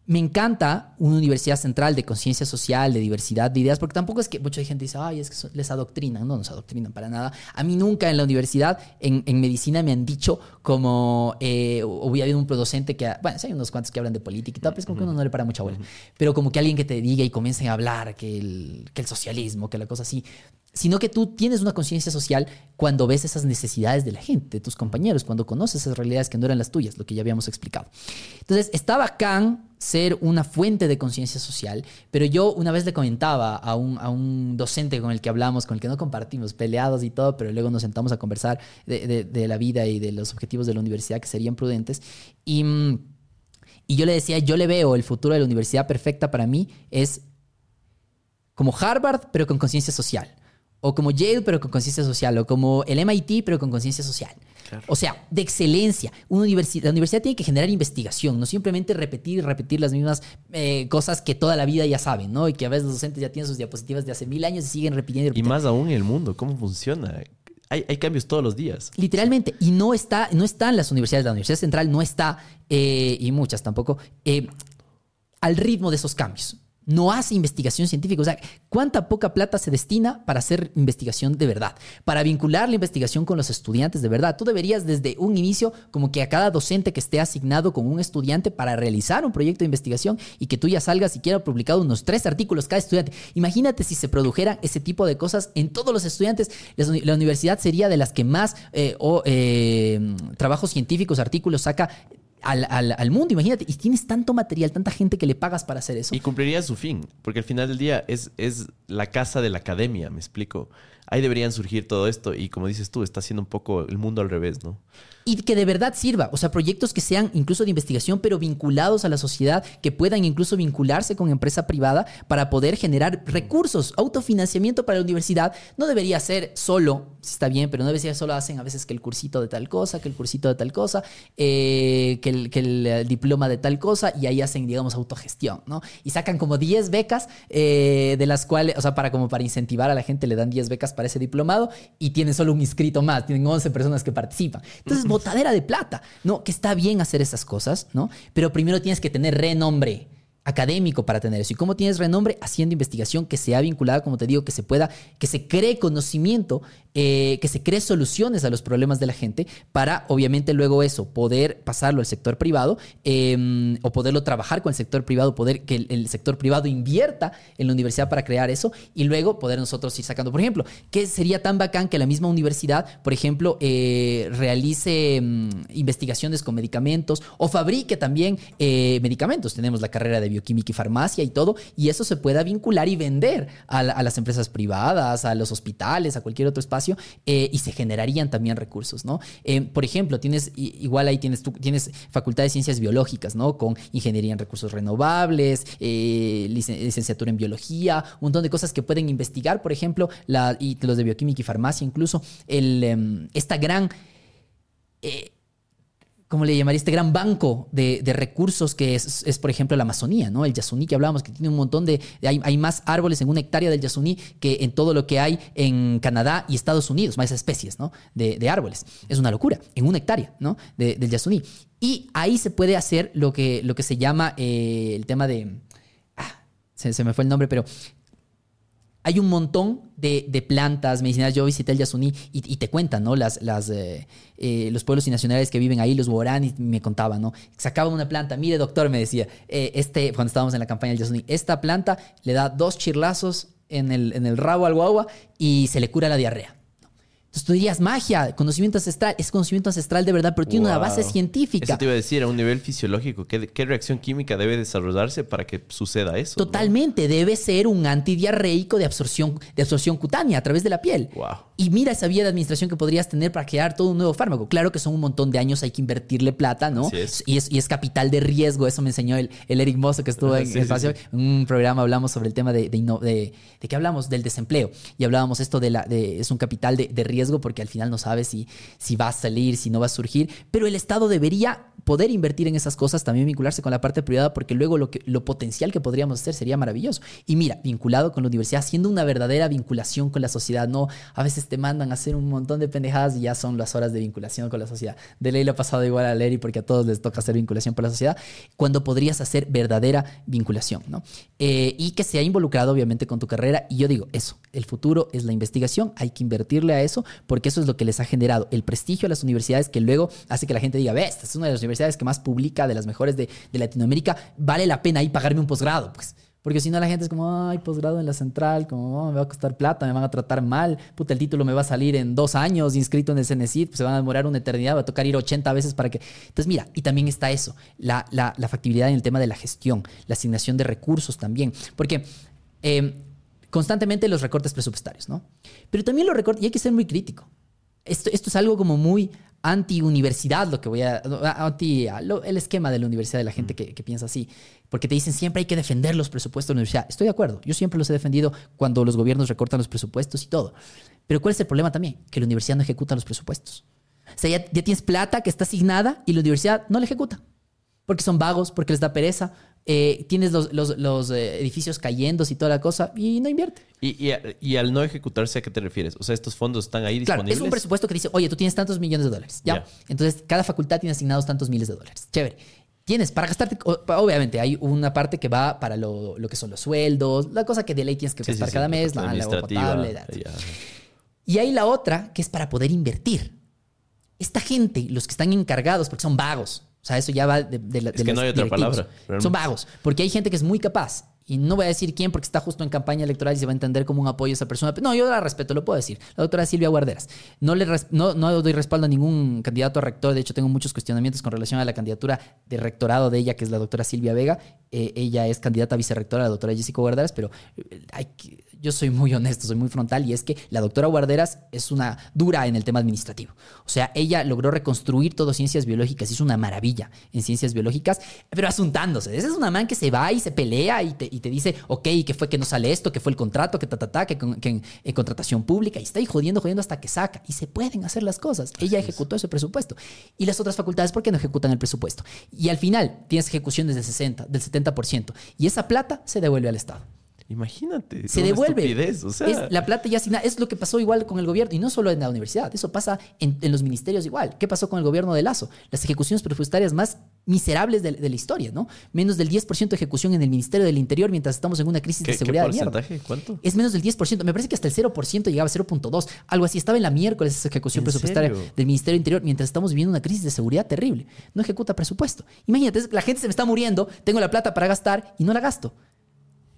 me encanta una universidad central de conciencia social, de diversidad de ideas, porque tampoco es que mucha gente dice, ay, es que les adoctrinan. No, no se adoctrinan para nada. A mí nunca en la universidad, en, medicina, me han dicho como, eh, hubiera habido un docente que, bueno, hay unos cuantos que hablan de política y tal, pero es como que uno no le para mucha bola. Pero como que alguien que te diga y comience a hablar que el, que el socialismo, que la cosa así, sino que tú tienes una conciencia social cuando ves esas necesidades de la gente, de tus compañeros, cuando conoces esas realidades que no eran las tuyas, lo que ya habíamos explicado. Entonces, está bacán ser una fuente de conciencia social, pero yo una vez le comentaba a un, a un, docente con el que hablamos, con el que no compartimos, peleados y todo, pero luego nos sentamos a conversar de, de, la vida y de los objetivos de la universidad que serían prudentes. Y, y yo le decía, yo le veo el futuro de la universidad perfecta para mí es como Harvard, pero con conciencia social. O como Yale, pero con conciencia social. O como el MIT, pero con conciencia social. O sea, de excelencia. Una universidad, la universidad tiene que generar investigación, no simplemente repetir y repetir las mismas eh, cosas que toda la vida ya saben, ¿no? Y que a veces los docentes ya tienen sus diapositivas de hace mil años y siguen repitiendo. Y, más aún en el mundo, ¿cómo funciona? Hay, cambios todos los días. Literalmente. Y no está, no están las universidades. La Universidad Central no está, eh, y muchas tampoco, eh, al ritmo de esos cambios. No hace investigación científica. O sea, ¿cuánta poca plata se destina para hacer investigación de verdad? Para vincular la investigación con los estudiantes de verdad. Tú deberías desde un inicio, como que a cada docente que esté asignado con un estudiante para realizar un proyecto de investigación y que tú ya salgas y quiera publicado unos tres artículos cada estudiante. Imagínate si se produjeran ese tipo de cosas en todos los estudiantes. La universidad sería de las que más eh, eh, trabajos científicos, artículos saca al, mundo, imagínate. Y tienes tanto material, tanta gente que le pagas para hacer eso. Y cumpliría su fin, porque al final del día es, es la casa de la academia, me explico. Ahí deberían surgir todo esto y como dices tú, está haciendo un poco el mundo al revés, ¿no? y que de verdad sirva. O sea, proyectos que sean incluso de investigación, pero vinculados a la sociedad, que puedan incluso vincularse con empresa privada para poder generar recursos. Autofinanciamiento para la universidad no debería ser solo, está bien, pero no debería ser solo hacen a veces que el cursito de tal cosa, que el cursito de tal cosa, eh, que, el, que el, diploma de tal cosa, y ahí hacen, digamos, autogestión, ¿no? Y sacan como 10 becas, eh, de las cuales, o sea, para como para incentivar a la gente, le dan 10 becas para ese diplomado y tienen solo un inscrito más, tienen 11 personas que participan. Entonces, botadera de plata, ¿no? Que está bien hacer esas cosas, ¿no? Pero primero tienes que tener renombre académico para tener eso. ¿Y cómo tienes renombre? Haciendo investigación que sea vinculada, como te digo, que se pueda, que se cree conocimiento, eh, que se cree soluciones a los problemas de la gente para, obviamente, luego eso, poder pasarlo al sector privado em, o poderlo trabajar con el sector privado, poder que el, sector privado invierta en la universidad para crear eso y luego poder nosotros ir sacando. Por ejemplo, ¿qué sería tan bacán que la misma universidad, por ejemplo, eh, realice em, investigaciones con medicamentos o fabrique también eh, medicamentos? Tenemos la carrera de bioquímica y farmacia y todo, y eso se pueda vincular y vender a, las empresas privadas, a los hospitales, a cualquier otro espacio, eh, y se generarían también recursos, ¿no? Eh, por ejemplo, tienes, igual ahí tienes, tú tienes facultad de ciencias biológicas, ¿no? Con ingeniería en recursos renovables, eh, licenciatura en biología, un montón de cosas que pueden investigar, por ejemplo, la, y los de bioquímica y farmacia incluso, el, em, esta gran... ¿cómo le llamaría? Este gran banco de, recursos que es, por ejemplo, la Amazonía, ¿no? El Yasuní que hablábamos, que tiene un montón de... Hay, más árboles en una hectárea del Yasuní que en todo lo que hay en Canadá y Estados Unidos, más especies, ¿no? De, árboles. Es una locura, en una hectárea, ¿no? del Yasuní. Y ahí se puede hacer lo que, lo que se llama eh, el tema de... Ah, se, me fue el nombre, pero hay un montón de, plantas medicinales. Yo visité el Yasuní y, te cuentan, ¿no? Las, las, eh, eh, los pueblos nacionales que viven ahí, los y me contaban, ¿no? Sacaban una planta. Mire, doctor, me decía, eh, este, cuando estábamos en la campaña del Yasuní, esta planta le da dos chirlazos en el, en el rabo al guagua y se le cura la diarrea. Entonces tú dirías magia, conocimiento ancestral, es conocimiento ancestral de verdad, pero tiene una base científica. Eso te iba a decir, a un nivel fisiológico, ¿qué, ¿qué, reacción química debe desarrollarse para que suceda eso? Totalmente, debe ser un antidiarreico de absorción, de absorción cutánea a través de la piel. Wow. Y mira esa vía de administración que podrías tener para crear todo un nuevo fármaco. Claro que son un montón de años, hay que invertirle plata, ¿no? es. Y, es, y es capital de riesgo, eso me enseñó el, el Eric Mosso que estuvo en el espacio. En un programa hablamos sobre el tema de, de, de, de, qué hablamos, del desempleo. Y hablábamos esto de la, de, es un capital de, de porque al final nos sabe si, si va a salir, si no va a surgir, pero el Estado debería poder invertir en esas cosas, también vincularse con la parte privada, porque luego lo, que, lo potencial que podríamos hacer sería maravilloso. Y mira, vinculado con la universidad, haciendo una verdadera vinculación con la sociedad, no, a veces te mandan a hacer un montón de pendejadas y ya son las horas de vinculación con la sociedad. De ley lo ha pasado igual a Leri porque a todos les toca hacer vinculación con la sociedad, cuando podrías hacer verdadera vinculación, ¿no? Eh, y que sea involucrado obviamente con tu carrera. Y yo digo, eso, el futuro es la investigación, hay que invertirle a eso, porque eso es lo que les ha generado el prestigio a las universidades que luego hace que la gente diga, ve, esta es una de las universidades que más publica, de las mejores de, Latinoamérica, vale la pena ahí pagarme un posgrado, pues. Porque si no, la gente es como, ay, posgrado en la central, como, oh, me va a costar plata, me van a tratar mal, puta, el título me va a salir en dos años inscrito en el CNCIT, pues se van a demorar una eternidad, va a tocar ir 80 veces para que... Entonces, mira, y también está eso, la, la, factibilidad en el tema de la gestión, la asignación de recursos también. Porque eh, constantemente los recortes presupuestarios, ¿no? Pero también los recortes, y hay que ser muy crítico esto, esto es algo como muy anti-universidad, lo que voy a. anti el esquema de la universidad de la gente que, piensa así. Porque te dicen siempre hay que defender los presupuestos de la universidad. Estoy de acuerdo. Yo siempre los he defendido cuando los gobiernos recortan los presupuestos y todo. Pero ¿cuál es el problema también? Que la universidad no ejecuta los presupuestos. O sea, ya, ya tienes plata que está asignada y la universidad no la ejecuta. Porque son vagos, porque les da pereza, eh, tienes los, los, eh, edificios cayendo y toda la cosa y no invierte. Y, y, al no ejecutarse, ¿a qué te refieres? O sea, estos fondos están ahí disponibles. Claro, es un presupuesto que dice, oye, tú tienes tantos millones de dólares, ¿ya? Entonces, cada facultad tiene asignados tantos miles de dólares. Chévere. tienes para gastarte, obviamente hay una parte que va para lo, que son los sueldos, la cosa que de ley tienes que gastar cada mes, la, agua potable. Y hay la otra que es para poder invertir. Esta gente, los que están encargados, porque son vagos, o sea, eso ya va de, la... Es que no hay otra palabra. Son vagos, porque hay gente que es muy capaz y no voy a decir quién porque está justo en campaña electoral y se va a entender como un apoyo a esa persona. No, yo la respeto, lo puedo decir. La doctora Silvia Guarderas. No, le no, no doy respaldo a ningún candidato a rector. De hecho, tengo muchos cuestionamientos con relación a la candidatura de rectorado de ella, que es la doctora Silvia Vega. Eh, ella es candidata a vicerrectora, la doctora Jessica Guarderas, pero eh, hay que yo soy muy honesto, soy muy frontal y es que la doctora Guarderas es una dura en el tema administrativo. O sea, ella logró reconstruir todo ciencias biológicas, hizo una maravilla en ciencias biológicas, pero asuntándose. Esa es una man que se va y se pelea y te, dice, ok, que fue que no sale esto, que fue el contrato, que ta, ta, ta, que, en, contratación pública y está ahí jodiendo, jodiendo hasta que saca y se pueden hacer las cosas. Ella ejecutó ese presupuesto. Y las otras facultades, ¿por qué no ejecutan el presupuesto? Y al final tienes ejecuciones del 60, del 70% y esa plata se devuelve al Estado. Imagínate. Se devuelve. O sea... la plata ya sin nada. Es lo que pasó igual con el gobierno. Y no solo en la universidad. Eso pasa en, los ministerios igual. ¿Qué pasó con el gobierno de Lazo? Las ejecuciones presupuestarias más miserables de, la historia, ¿no? Menos del 10% de ejecución en el Ministerio del Interior mientras estamos en una crisis de seguridad. ¿Qué porcentaje? ¿Cuánto? Es menos del 10%. Me parece que hasta el 0% llegaba a 0.2. Algo así. Estaba en la miércoles esa ejecución presupuestaria del Ministerio del Interior mientras estamos viviendo una crisis de seguridad terrible. No ejecuta presupuesto. Imagínate, la gente se me está muriendo, tengo la plata para gastar y no la gasto.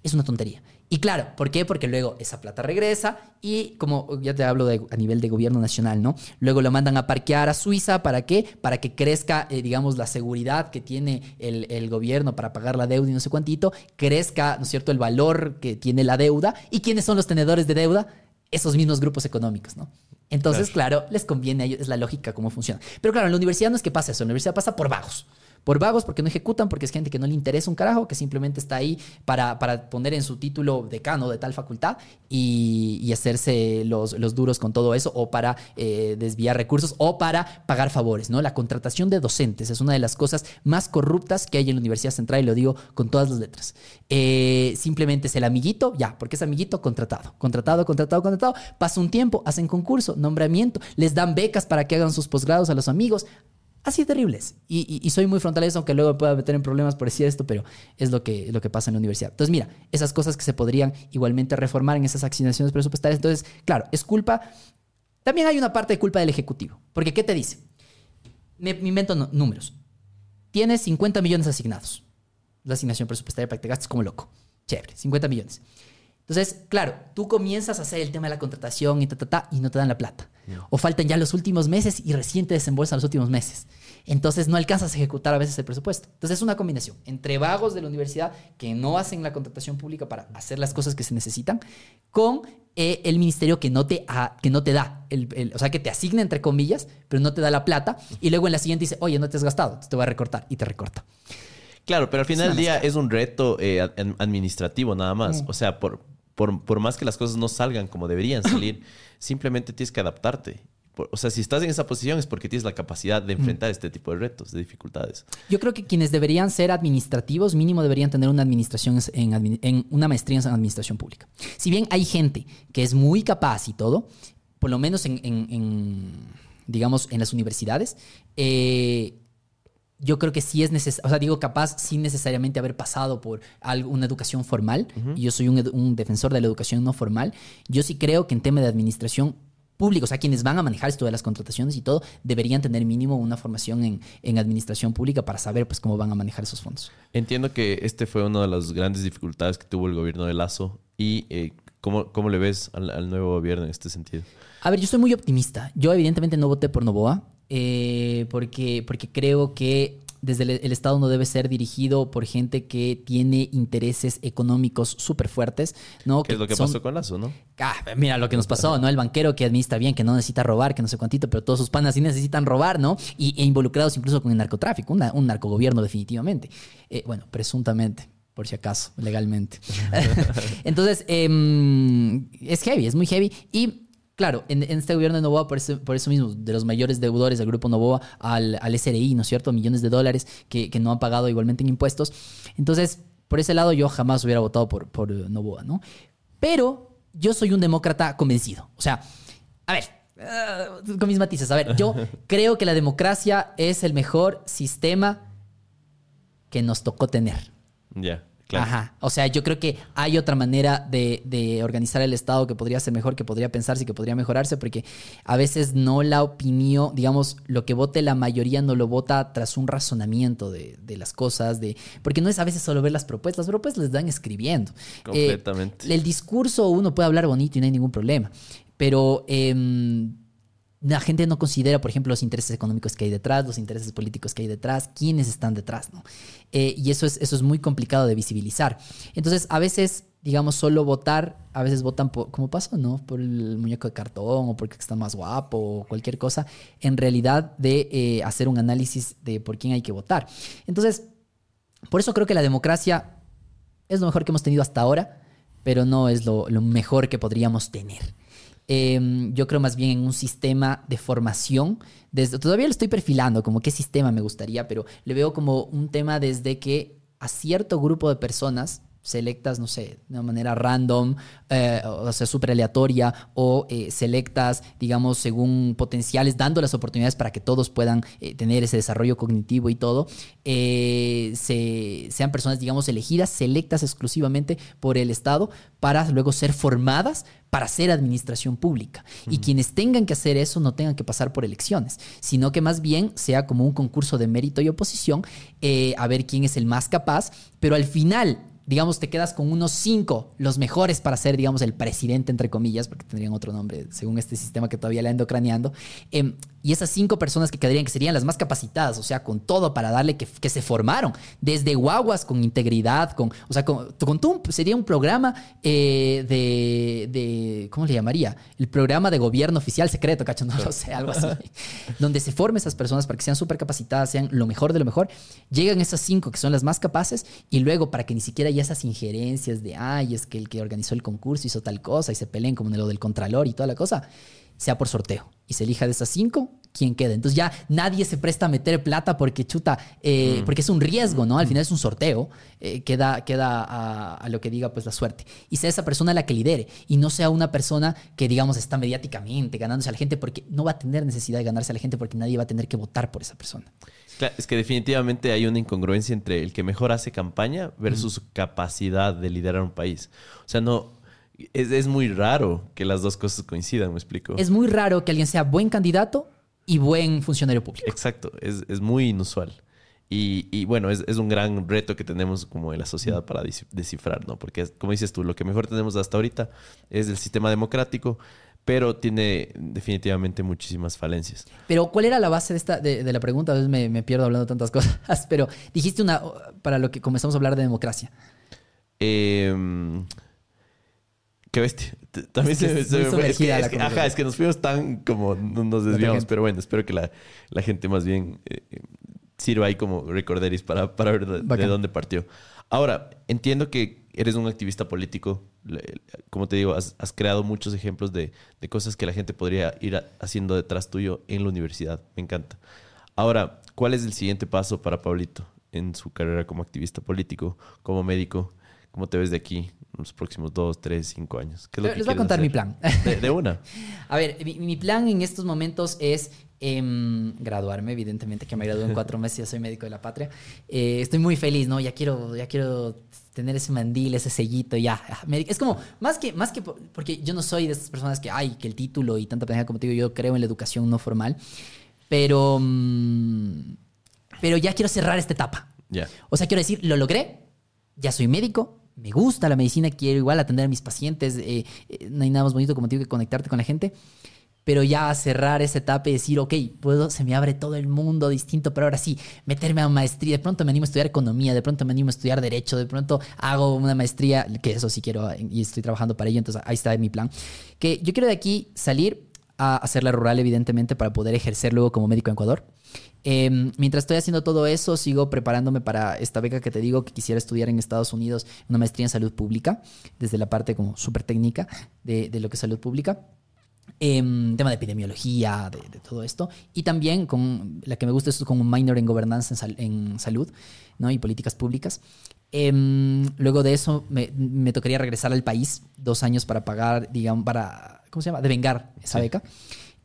Es una tontería. Y claro, ¿por qué? Porque luego esa plata regresa y como ya te hablo de, a nivel de gobierno nacional, ¿no? Luego lo mandan a parquear a Suiza, ¿para qué? Para que crezca, eh, digamos, la seguridad que tiene el, el, gobierno para pagar la deuda y no sé cuántito, crezca, ¿no es cierto?, el valor que tiene la deuda. ¿Y quiénes son los tenedores de deuda? Esos mismos grupos económicos, ¿no? Entonces, claro. les conviene a ellos, es la lógica cómo funciona. Pero claro, en la universidad no es que pase eso, en la universidad pasa por vagos por vagos, porque no ejecutan, porque es gente que no le interesa un carajo, que simplemente está ahí para, para poner en su título decano de tal facultad y, hacerse los, los, duros con todo eso, o para eh, desviar recursos, o para pagar favores. ¿no? La contratación de docentes es una de las cosas más corruptas que hay en la Universidad Central, y lo digo con todas las letras. Eh, simplemente es el amiguito, ya, porque es amiguito contratado, contratado, contratado, contratado. Pasa un tiempo, hacen concurso, nombramiento, les dan becas para que hagan sus posgrados a los amigos así terribles. Y, soy muy frontal eso, aunque luego pueda meter en problemas por decir esto, pero es lo que, lo que pasa en la universidad. Entonces, mira, esas cosas que se podrían igualmente reformar en esas asignaciones presupuestarias. Entonces, claro, es culpa. También hay una parte de culpa del Ejecutivo. Porque, ¿qué te dice? Me, invento números. Tienes 50 millones asignados. La asignación presupuestaria para que te gastes como loco. Chévere, 50 millones. Entonces, claro, tú comienzas a hacer el tema de la contratación y ta, ta, ta, y no te dan la plata. O faltan ya los últimos meses y recién te desembolsan los últimos meses. Entonces no alcanzas a ejecutar a veces el presupuesto. Entonces es una combinación entre vagos de la universidad que no hacen la contratación pública para hacer las cosas que se necesitan, con eh, el ministerio que no te, que no te da, el, o sea, que te asigna entre comillas, pero no te da la plata, y luego en la siguiente dice, oye, no te has gastado, te voy a recortar, y te recorta. Claro, pero al final del día es un reto eh, administrativo nada más. O sea, por, por, más que las cosas no salgan como deberían salir, simplemente tienes que adaptarte. O sea, si estás en esa posición es porque tienes la capacidad de enfrentar este tipo de retos, de dificultades. Yo creo que quienes deberían ser administrativos, mínimo deberían tener una administración en, una maestría en administración pública. Si bien hay gente que es muy capaz y todo, por lo menos en, digamos, en las universidades, eh, yo creo que sí es necesario, o sea, digo capaz sin necesariamente haber pasado por una educación formal, y yo soy un, defensor de la educación no formal, yo sí creo que en tema de administración pública, o sea, quienes van a manejar esto de las contrataciones y todo, deberían tener mínimo una formación en, en, administración pública para saber pues cómo van a manejar esos fondos. Entiendo que este fue una de las grandes dificultades que tuvo el gobierno de Lazo y eh, ¿cómo, ¿cómo, le ves al, al nuevo gobierno en este sentido? A ver, yo soy muy optimista. Yo evidentemente no voté por Novoa. Eh, porque, porque creo que desde el, Estado no debe ser dirigido por gente que tiene intereses económicos súper fuertes, ¿no? ¿Qué es lo que pasó con Lazo, no? Ah, mira lo que nos pasó, ¿no? El banquero que administra bien, que no necesita robar, que no sé cuántito, pero todos sus panas sí necesitan robar, ¿no? Y, e involucrados incluso con el narcotráfico, un narcogobierno definitivamente. Eh, bueno, presuntamente por si acaso, legalmente. Entonces, em, es heavy, es muy heavy. Y Claro, en, este gobierno de Novoa, por eso, por eso, mismo, de los mayores deudores del grupo Novoa al, al SRI, ¿no es cierto? Millones de dólares que, no han pagado igualmente en impuestos. Entonces, por ese lado, yo jamás hubiera votado por, por Novoa, ¿no? Pero yo soy un demócrata convencido. O sea, a ver, uh, con mis matices, a ver, yo creo que la democracia es el mejor sistema que nos tocó tener. Ya. Ajá. O sea, yo creo que hay otra manera de, organizar el Estado que podría ser mejor, que podría pensarse y que podría mejorarse, porque a veces no la opinión, digamos, lo que vote la mayoría no lo vota tras un razonamiento de, las cosas, de porque no es a veces solo ver las propuestas, las propuestas les dan escribiendo. Eh, Completamente. el discurso uno puede hablar bonito y no hay ningún problema, pero... Em, la gente no considera, por ejemplo, los intereses económicos que hay detrás, los intereses políticos que hay detrás, quiénes están detrás, ¿no? Eh, y eso es, eso es muy complicado de visibilizar. Entonces, a veces, digamos, solo votar, a veces votan por, como pasó, ¿no? Por el muñeco de cartón o porque está más guapo o cualquier cosa, en realidad de eh, hacer un análisis de por quién hay que votar. Entonces, por eso creo que la democracia es lo mejor que hemos tenido hasta ahora, pero no es lo, lo mejor que podríamos tener. Em, yo creo más bien en un sistema de formación. Desde, todavía lo estoy perfilando, como qué sistema me gustaría, pero le veo como un tema desde que a cierto grupo de personas selectas, no sé, de una manera random, eh, o sea, súper aleatoria, o eh, selectas, digamos, según potenciales, dando las oportunidades para que todos puedan eh, tener ese desarrollo cognitivo y todo, se, sean personas, digamos, elegidas, selectas exclusivamente por el Estado para luego ser formadas para ser administración pública. Y quienes tengan que hacer eso no tengan que pasar por elecciones, sino que más bien sea como un concurso de mérito y oposición, a ver quién es el más capaz, pero al final digamos, te quedas con unos cinco, los mejores para ser, digamos, el presidente, entre comillas, porque tendrían otro nombre según este sistema que todavía le ando craneando. Em, y esas cinco personas que quedarían, que serían las más capacitadas, o sea, con todo para darle que, que se formaron, desde guaguas, con integridad, con, o sea, con, con todo sería un programa eh, de, de, ¿cómo le llamaría? El programa de gobierno oficial secreto, cacho, no lo sé, algo así, donde se formen esas personas para que sean súper capacitadas, sean lo mejor de lo mejor. Llegan esas cinco que son las más capaces y luego para que ni siquiera esas injerencias de, ay, es que el que organizó el concurso hizo tal cosa y se peleen como en lo del contralor y toda la cosa, sea por sorteo y se elija de esas cinco quién queda. Entonces ya nadie se presta a meter plata porque chuta, eh, mm. porque es un riesgo, ¿no? Al mm. final es un sorteo, eh, queda, queda a, lo que diga pues la suerte. Y sea esa persona la que lidere y no sea una persona que digamos está mediáticamente ganándose a la gente porque no va a tener necesidad de ganarse a la gente porque nadie va a tener que votar por esa persona. Claro, es que definitivamente hay una incongruencia entre el que mejor hace campaña versus su capacidad de liderar un país. O sea, no, es, muy raro que las dos cosas coincidan, me explico. Es muy raro que alguien sea buen candidato y buen funcionario público. Exacto, es, muy inusual. Y, bueno, es, un gran reto que tenemos como en la sociedad para descifrar, ¿no? Porque, como dices tú, lo que mejor tenemos hasta ahorita es el sistema democrático, pero tiene definitivamente muchísimas falencias. Pero, ¿cuál era la base de, esta, de, la pregunta? A veces me, me, pierdo hablando tantas cosas, pero dijiste una, para lo que comenzamos a hablar de democracia. Eh, Qué bestia. También se, me fue. Es que, ajá, es que nos fuimos tan como nos desviamos, pero bueno, espero que la, la gente más bien eh, sirva ahí como recorderis para, para ver de, dónde partió. Ahora, entiendo que eres un activista político. Como te digo, has, has creado muchos ejemplos de, de, cosas que la gente podría ir haciendo detrás tuyo en la universidad. Me encanta. Ahora, ¿cuál es el siguiente paso para Pablito en su carrera como activista político, como médico? ¿Cómo te ves de aquí? los próximos dos, tres, cinco años? Les voy a contar mi plan. De, una. a ver, mi, plan en estos momentos es em, graduarme, evidentemente, que me gradué en cuatro meses, ya soy médico de la patria. Eh, estoy muy feliz, ¿no? Ya quiero, ya quiero tener ese mandil, ese sellito, ya. Es como, más que, más que, porque yo no soy de esas personas que, ay, que el título y tanta pendeja como te digo, yo creo en la educación no formal, pero, mm, pero ya quiero cerrar esta etapa. Ya. O sea, quiero decir, lo logré, ya soy médico, me gusta la medicina, quiero igual atender a mis pacientes, eh, eh, no hay nada más bonito como tengo que conectarte con la gente, pero ya cerrar esa etapa y decir, ok, puedo, se me abre todo el mundo distinto, pero ahora sí, meterme a maestría, de pronto me animo a estudiar economía, de pronto me animo a estudiar derecho, de pronto hago una maestría, que eso sí quiero y estoy trabajando para ello, entonces ahí está mi plan, que yo quiero de aquí salir a hacer la rural, evidentemente, para poder ejercer luego como médico en Ecuador. Em, mientras estoy haciendo todo eso, sigo preparándome para esta beca que te digo que quisiera estudiar en Estados Unidos, una maestría en salud pública, desde la parte como súper técnica de, lo que es salud pública. Eh, tema de epidemiología, de, todo esto. Y también con la que me gusta es con un minor en gobernanza en, salud ¿no? y políticas públicas. Em, luego de eso me, me, tocaría regresar al país dos años para pagar, digamos, para, ¿cómo se llama? Devengar esa beca.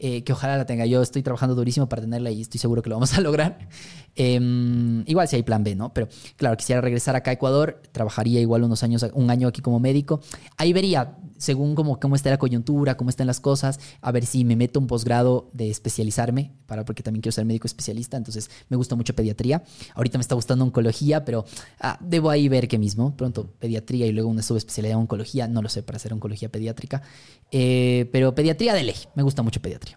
Eh, que ojalá la tenga. Yo estoy trabajando durísimo para tenerla y estoy seguro que lo vamos a lograr. Em, igual si hay plan B, ¿no? Pero claro, quisiera regresar acá a Ecuador, trabajaría igual unos años, un año aquí como médico. Ahí vería, según cómo, está la coyuntura, cómo están las cosas, a ver si me meto un posgrado de especializarme, para, porque también quiero ser médico especialista, entonces me gusta mucho pediatría. Ahorita me está gustando oncología, pero ah, debo ahí ver qué mismo. Pronto pediatría y luego una subespecialidad en oncología, no lo sé, para hacer oncología pediátrica. Eh, pero pediatría de ley, me gusta mucho pediatría.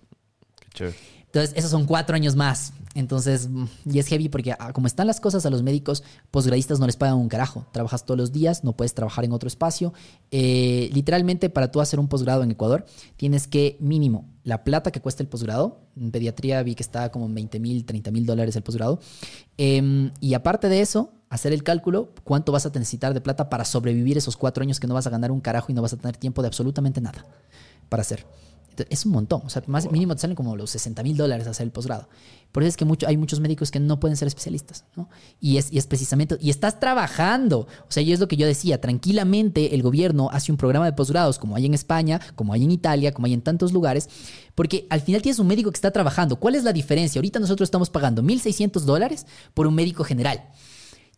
Entonces, esos son cuatro años más. Entonces, mm, y es heavy porque ah, como están las cosas a los médicos posgradistas no les pagan un carajo. Trabajas todos los días, no puedes trabajar en otro espacio. Eh, literalmente, para tú hacer un posgrado en Ecuador, tienes que mínimo la plata que cuesta el posgrado. En pediatría vi que está como 20 mil, 30 mil dólares el posgrado. Em, y aparte de eso, hacer el cálculo, cuánto vas a necesitar de plata para sobrevivir esos cuatro años que no vas a ganar un carajo y no vas a tener tiempo de absolutamente nada para hacer. Es un montón. O sea, más mínimo te salen como los 60 mil dólares hacer el posgrado. Por eso es que mucho, hay muchos médicos que no pueden ser especialistas, ¿no? Y es, y es precisamente, y estás trabajando. O sea, y es lo que yo decía, tranquilamente el gobierno hace un programa de posgrados como hay en España, como hay en Italia, como hay en tantos lugares, porque al final tienes un médico que está trabajando. ¿Cuál es la diferencia? Ahorita nosotros estamos pagando 1.600 dólares por un médico general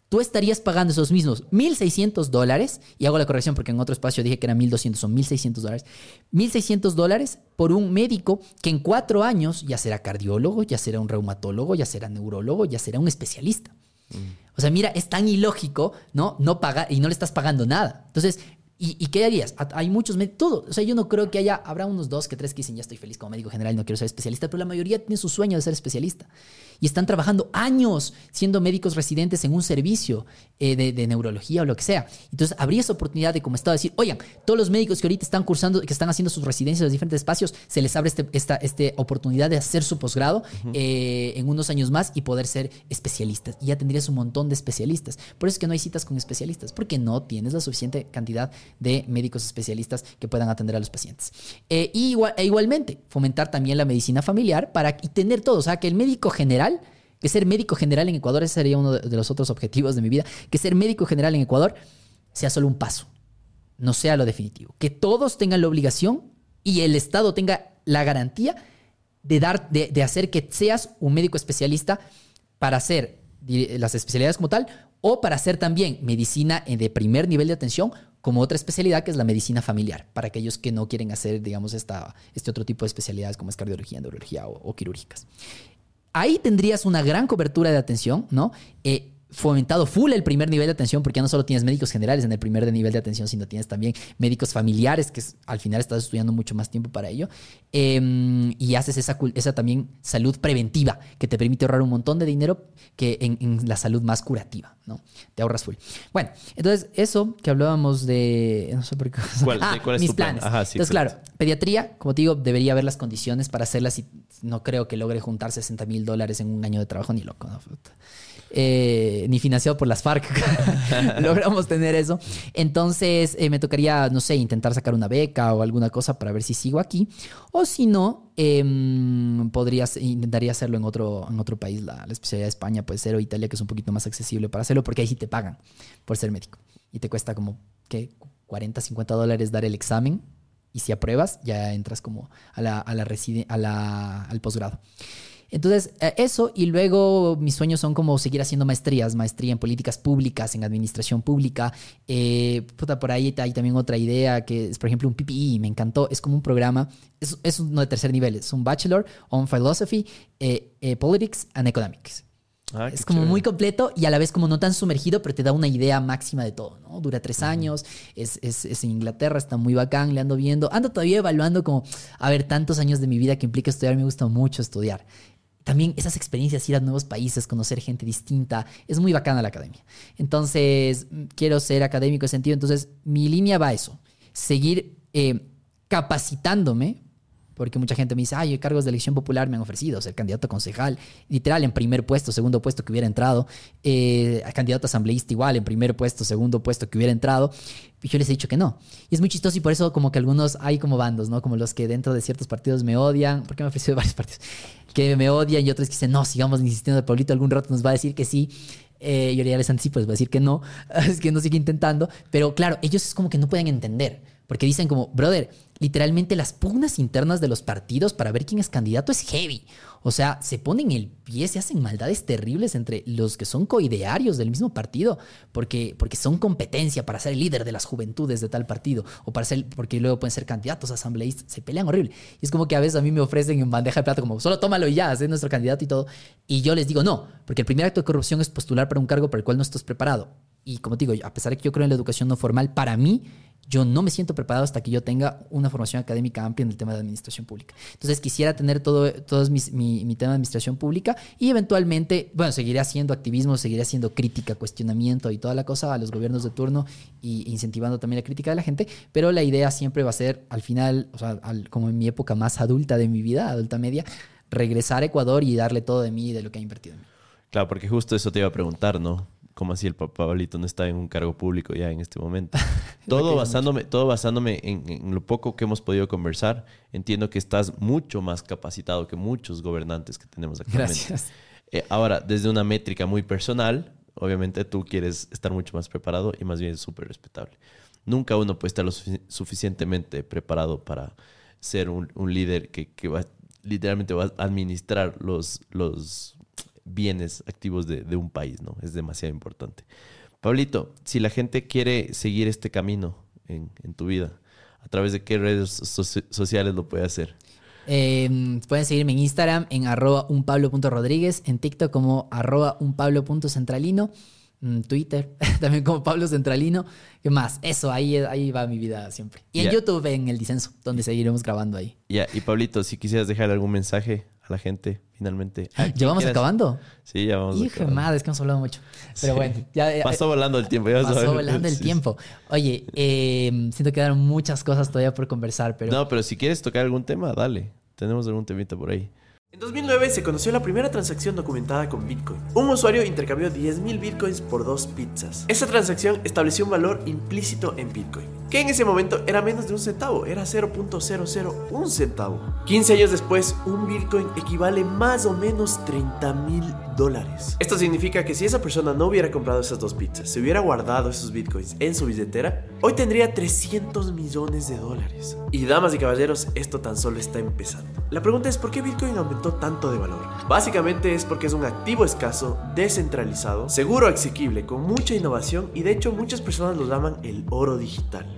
tú estarías pagando esos mismos 1.600 dólares, y hago la corrección porque en otro espacio dije que eran 1.200, son 1.600 dólares, 1.600 dólares por un médico que en cuatro años ya será cardiólogo, ya será un reumatólogo, ya será neurólogo, ya será un especialista. Mm. O sea, mira, es tan ilógico, ¿no? No paga y no le estás pagando nada. Entonces, ¿Y, qué harías? Hay muchos, todo. O sea, yo no creo que haya, habrá unos dos que tres que dicen, ya estoy feliz como médico general, no quiero ser especialista, pero la mayoría tiene su sueño de ser especialista. Y están trabajando años siendo médicos residentes en un servicio eh, de, neurología o lo que sea. Entonces, habría esa oportunidad de, como estaba, decir, oigan, todos los médicos que ahorita están cursando, que están haciendo sus residencias en los diferentes espacios, se les abre este, esta este oportunidad de hacer su posgrado eh, en unos años más y poder ser especialistas. Y ya tendrías un montón de especialistas. Por eso es que no hay citas con especialistas, porque no tienes la suficiente cantidad de médicos especialistas que puedan atender a los pacientes. Eh, y e igualmente, fomentar también la medicina familiar para tener todo, o sea, que el médico general, que ser médico general en Ecuador, ese sería uno de los otros objetivos de mi vida, que ser médico general en Ecuador sea solo un paso, no sea lo definitivo. Que todos tengan la obligación y el Estado tenga la garantía de, dar, de, hacer que seas un médico especialista para hacer las especialidades como tal o para hacer también medicina de primer nivel de atención como otra especialidad que es la medicina familiar, para aquellos que no quieren hacer, digamos, esta, este otro tipo de especialidades como es cardiología, neurología o, quirúrgicas. Ahí tendrías una gran cobertura de atención, ¿no? Eh, fomentado full el primer nivel de atención, porque ya no solo tienes médicos generales en el primer nivel de atención, sino tienes también médicos familiares, que al final estás estudiando mucho más tiempo para ello, em, y haces esa, esa también salud preventiva, que te permite ahorrar un montón de dinero que en, la salud más curativa, ¿no? Te ahorras full. Bueno, entonces eso que hablábamos de... No sé por qué... ¿Cuál, ah, es mis planes. entonces, claro, pediatría, como te digo, debería haber las condiciones para hacerlas y no creo que logre juntar 60 mil dólares en un año de trabajo ni loco, ¿no? Eh, ni financiado por las FARC logramos tener eso. Entonces eh, me tocaría, no sé, intentar sacar una beca o alguna cosa para ver si sigo aquí. O si no, eh, intentaría hacerlo en otro, en otro país. La, especialidad de España puede ser o Italia, que es un poquito más accesible para hacerlo, porque ahí sí te pagan por ser médico. Y te cuesta como, ¿qué? 40, 50 dólares dar el examen. Y si apruebas, ya entras como a la, a la, a la al posgrado. Entonces, eh, eso y luego mis sueños son como seguir haciendo maestrías, maestría en políticas públicas, en administración pública. Eh, puta, por ahí hay también otra idea que es, por ejemplo, un PPE, me encantó. Es como un programa, es, es uno de tercer nivel, es un Bachelor on Philosophy, eh, Politics and Economics. Ah, es como muy completo y a la vez como no tan sumergido, pero te da una idea máxima de todo, ¿no? Dura tres años, es, es, es, en Inglaterra, está muy bacán, le ando viendo, ando todavía evaluando como, a ver, tantos años de mi vida que implica estudiar, me gusta mucho estudiar también esas experiencias, ir a nuevos países, conocer gente distinta, es muy bacana la academia. Entonces, quiero ser académico en sentido, entonces mi línea va a eso, seguir eh, capacitándome, porque mucha gente me dice, ay, cargos de elección popular me han ofrecido, ser candidato a concejal, literal, en primer puesto, segundo puesto que hubiera entrado, eh, candidato asambleísta igual, en primer puesto, segundo puesto que hubiera entrado, y yo les he dicho que no. Y es muy chistoso y por eso como que algunos hay como bandos, ¿no? Como los que dentro de ciertos partidos me odian, porque me ha ofrecido varios partidos, que me odian y otros que dicen, no, sigamos insistiendo, Paulito algún rato nos va a decir que sí. Eh, yo ya les anticipo, les voy a decir que no, es que no sigue intentando, pero claro, ellos es como que no pueden entender Porque dicen como, brother, literalmente las pugnas internas de los partidos para ver quién es candidato es heavy. O sea, se ponen el pie, se hacen maldades terribles entre los que son coidearios del mismo partido, porque, porque son competencia para ser el líder de las juventudes de tal partido, o para ser, porque luego pueden ser candidatos asambleístas, se pelean horrible. Y es como que a veces a mí me ofrecen en bandeja de plata como, solo tómalo y ya, es nuestro candidato y todo. Y yo les digo, no, porque el primer acto de corrupción es postular para un cargo para el cual no estás preparado. Y como te digo, a pesar de que yo creo en la educación no formal, para mí yo no me siento preparado hasta que yo tenga una formación académica amplia en el tema de administración pública. Entonces quisiera tener todo, todo mi, mi, tema de administración pública y eventualmente, bueno, seguiré haciendo activismo, seguiré haciendo crítica, cuestionamiento y toda la cosa a los gobiernos de turno y incentivando también la crítica de la gente, pero la idea siempre va a ser al final, o sea, como en mi época más adulta de mi vida, adulta media, regresar a Ecuador y darle todo de mí y de lo que ha invertido en mí. Claro, porque justo eso te iba a preguntar, ¿no? Como así el Pablito no está en un cargo público ya en este momento. todo basándome, todo basándome en, lo poco que hemos podido conversar, entiendo que estás mucho más capacitado que muchos gobernantes que tenemos actualmente. Gracias. Eh, ahora, desde una métrica muy personal, obviamente tú quieres estar mucho más preparado y más bien súper respetable. Nunca uno puede estar lo suficientemente preparado para ser un, líder que, que va, literalmente va a administrar los, los bienes activos de, un país, ¿no? Es demasiado importante. Pablito, si la gente quiere seguir este camino en, tu vida, ¿a través de qué redes sociales lo puede hacer? Em, pueden seguirme en Instagram en arroba unpablo.rodríguez, en TikTok como arroba unpablo.centralino, en Twitter también como Pablo Centralino. ¿Qué más? Eso, ahí, ahí va mi vida siempre. Y en YouTube en El Disenso, donde seguiremos grabando ahí. Ya, y Pablito, si quisieras dejar algún mensaje a la gente finalmente. ¿Ya vamos acabando? Sí, ya vamos Hijo de madre, es que hemos hablado mucho. Pero bueno, ya, Pasó volando el tiempo. pasó volando el tiempo. Oye, eh, siento que quedaron muchas cosas todavía por conversar, pero... No, pero si quieres tocar algún tema, dale. Tenemos algún temita por ahí. En 2009 se conoció la primera transacción documentada con Bitcoin. Un usuario intercambió 10.000 Bitcoins por dos pizzas. Esa transacción estableció un valor implícito en Bitcoin, que en ese momento era menos de un centavo, era 0.001 centavo. 15 años después, un Bitcoin equivale más o menos 30 mil Esto significa que si esa persona no hubiera comprado esas dos pizzas, se hubiera guardado esos Bitcoins en su billetera, hoy tendría 300 millones de dólares. Y damas y caballeros, esto tan solo está empezando. La pregunta es, ¿por qué Bitcoin aumentó? tanto de valor? Básicamente es porque es un activo escaso, descentralizado, seguro, asequible, con mucha innovación y de hecho muchas personas lo llaman el oro digital.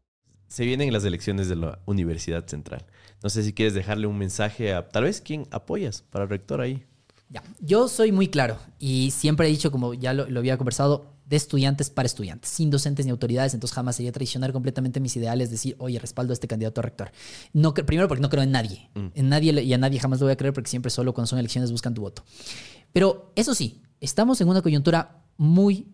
se vienen las elecciones de la Universidad Central. No sé si quieres dejarle un mensaje a tal vez quién apoyas para rector ahí. Ya, yo soy muy claro y siempre he dicho, como ya lo, había conversado, de estudiantes para estudiantes, sin docentes ni autoridades, entonces jamás sería traicionar completamente mis ideales, decir, oye, respaldo a este candidato a rector. No, primero porque no creo en nadie, mm. en nadie y a nadie jamás lo voy a creer porque siempre solo cuando son elecciones buscan tu voto. Pero eso sí, estamos en una coyuntura muy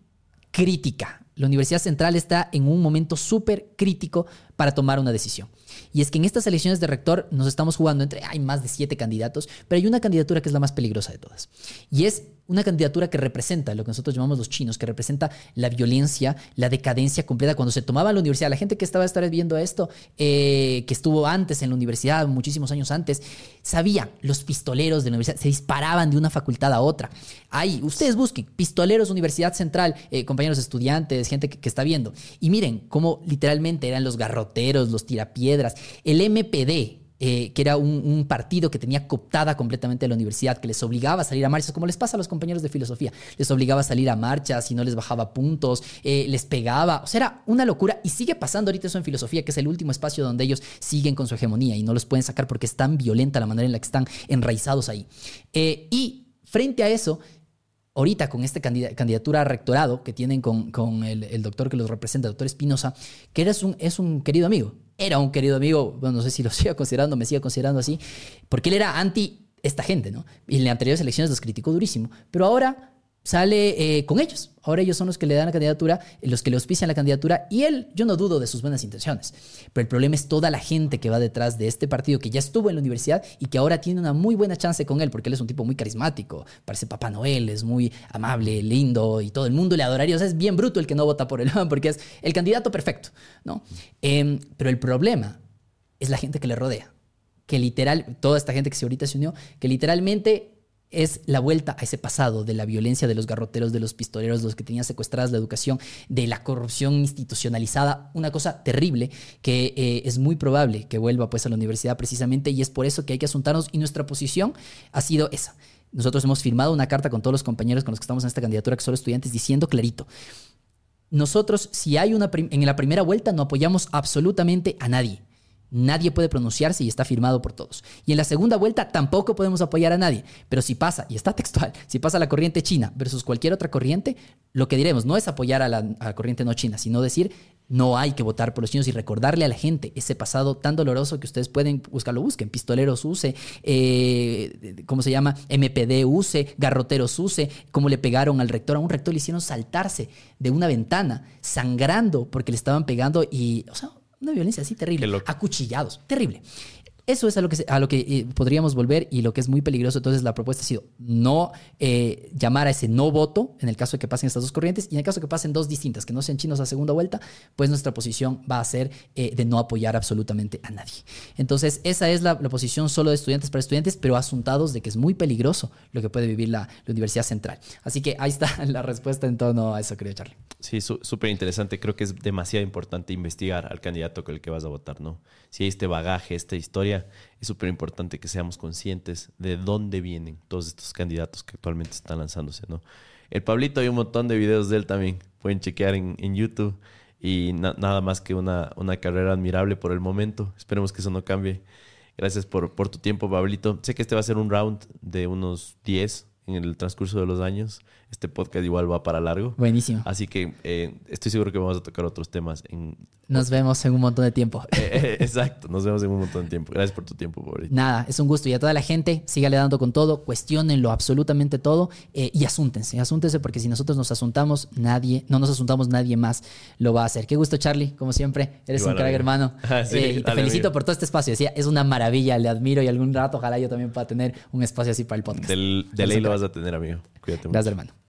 crítica. La Universidad Central está en un momento súper crítico para tomar una decisión. Y es que en estas elecciones de rector nos estamos jugando entre, hay más de siete candidatos, pero hay una candidatura que es la más peligrosa de todas. Y es una candidatura que representa lo que nosotros llamamos los chinos, que representa la violencia, la decadencia completa. Cuando se tomaba la universidad, la gente que estaba estar viendo esto, eh, que estuvo antes en la universidad, muchísimos años antes, sabía, los pistoleros de la universidad se disparaban de una facultad a otra. Ahí, ustedes busquen, pistoleros, Universidad Central, eh, compañeros estudiantes, gente que, que, está viendo. Y miren cómo literalmente eran los garroteros, los tirapiedras, el MPD, eh, que era un, partido que tenía cooptada completamente la universidad, que les obligaba a salir a marchas, como les pasa a los compañeros de filosofía, les obligaba a salir a marchas y no les bajaba puntos, eh, les pegaba, o sea, era una locura y sigue pasando ahorita eso en filosofía, que es el último espacio donde ellos siguen con su hegemonía y no los pueden sacar porque es tan violenta la manera en la que están enraizados ahí. Eh, y frente a eso, ahorita con esta candidatura a rectorado que tienen con, el, doctor que los representa, el doctor Espinosa, que eres un, es un querido amigo, era un querido amigo, bueno, no sé si lo siga considerando, me siga considerando así, porque él era anti esta gente, ¿no? Y en las anteriores elecciones los criticó durísimo, pero ahora sale eh, con ellos. Ahora ellos son los que le dan la candidatura, los que le auspician la candidatura y él, yo no dudo de sus buenas intenciones. Pero el problema es toda la gente que va detrás de este partido que ya estuvo en la universidad y que ahora tiene una muy buena chance con él porque él es un tipo muy carismático, parece Papá Noel, es muy amable, lindo y todo el mundo le adoraría. O sea, es bien bruto el que no vota por él porque es el candidato perfecto, ¿no? Em, pero el problema es la gente que le rodea. Que literal, toda esta gente que se ahorita se unió, que literalmente es la vuelta a ese pasado de la violencia de los garroteros, de los pistoleros, de los que tenían secuestradas la educación, de la corrupción institucionalizada, una cosa terrible que eh, es muy probable que vuelva pues a la universidad precisamente y es por eso que hay que asuntarnos y nuestra posición ha sido esa. Nosotros hemos firmado una carta con todos los compañeros con los que estamos en esta candidatura, que son estudiantes, diciendo clarito, nosotros si hay una en la primera vuelta no apoyamos absolutamente a nadie. Nadie puede pronunciarse y está firmado por todos. Y en la segunda vuelta tampoco podemos apoyar a nadie. Pero si pasa, y está textual, si pasa la corriente china versus cualquier otra corriente, lo que diremos no es apoyar a la, corriente no china, sino decir no hay que votar por los chinos y recordarle a la gente ese pasado tan doloroso que ustedes pueden buscarlo, busquen. Pistoleros use, eh, ¿cómo se llama? MPD use, garroteros use, cómo le pegaron al rector. A un rector le hicieron saltarse de una ventana, sangrando porque le estaban pegando y, o sea, una violencia así terrible. Acuchillados. Terrible. Eso es a lo que, a lo que eh, podríamos volver y lo que es muy peligroso. Entonces, la propuesta ha sido no eh, llamar a ese no voto en el caso de que pasen estas dos corrientes y en el caso de que pasen dos distintas, que no sean chinos a segunda vuelta, pues nuestra posición va a ser eh, de no apoyar absolutamente a nadie. Entonces, esa es la, posición solo de estudiantes para estudiantes, pero asuntados de que es muy peligroso lo que puede vivir la, la Universidad Central. Así que ahí está la respuesta en torno a eso, querido Charlie. Sí, súper interesante. Creo que es demasiado importante investigar al candidato con el que vas a votar, ¿no? Si hay este bagaje, esta historia, es súper importante que seamos conscientes de dónde vienen todos estos candidatos que actualmente están lanzándose, ¿no? El Pablito, hay un montón de videos de él también. Pueden chequear en, YouTube. Y nada más que una, una carrera admirable por el momento. Esperemos que eso no cambie. Gracias por, por tu tiempo, Pablito. Sé que este va a ser un round de unos 10 en el transcurso de los años. Este podcast igual va para largo. Buenísimo. Así que eh, estoy seguro que vamos a tocar otros temas. En... Nos vemos en un montón de tiempo. Eh, eh, exacto, nos vemos en un montón de tiempo. Gracias por tu tiempo, Boris. Nada, es un gusto. Y a toda la gente, sígale dando con todo, cuestionenlo absolutamente todo y asúntense, asúntense porque si nosotros nos asuntamos, nadie, no nos asuntamos, nadie más lo va a hacer. Qué gusto, Charlie, como siempre. Eres un crack, hermano. Ah, y te felicito por todo este espacio. Decía, es una maravilla, le admiro y algún rato ojalá yo también pueda tener un espacio así para el podcast. Del, de ley lo vas a tener, amigo. Cuídate mucho. Gracias, hermano.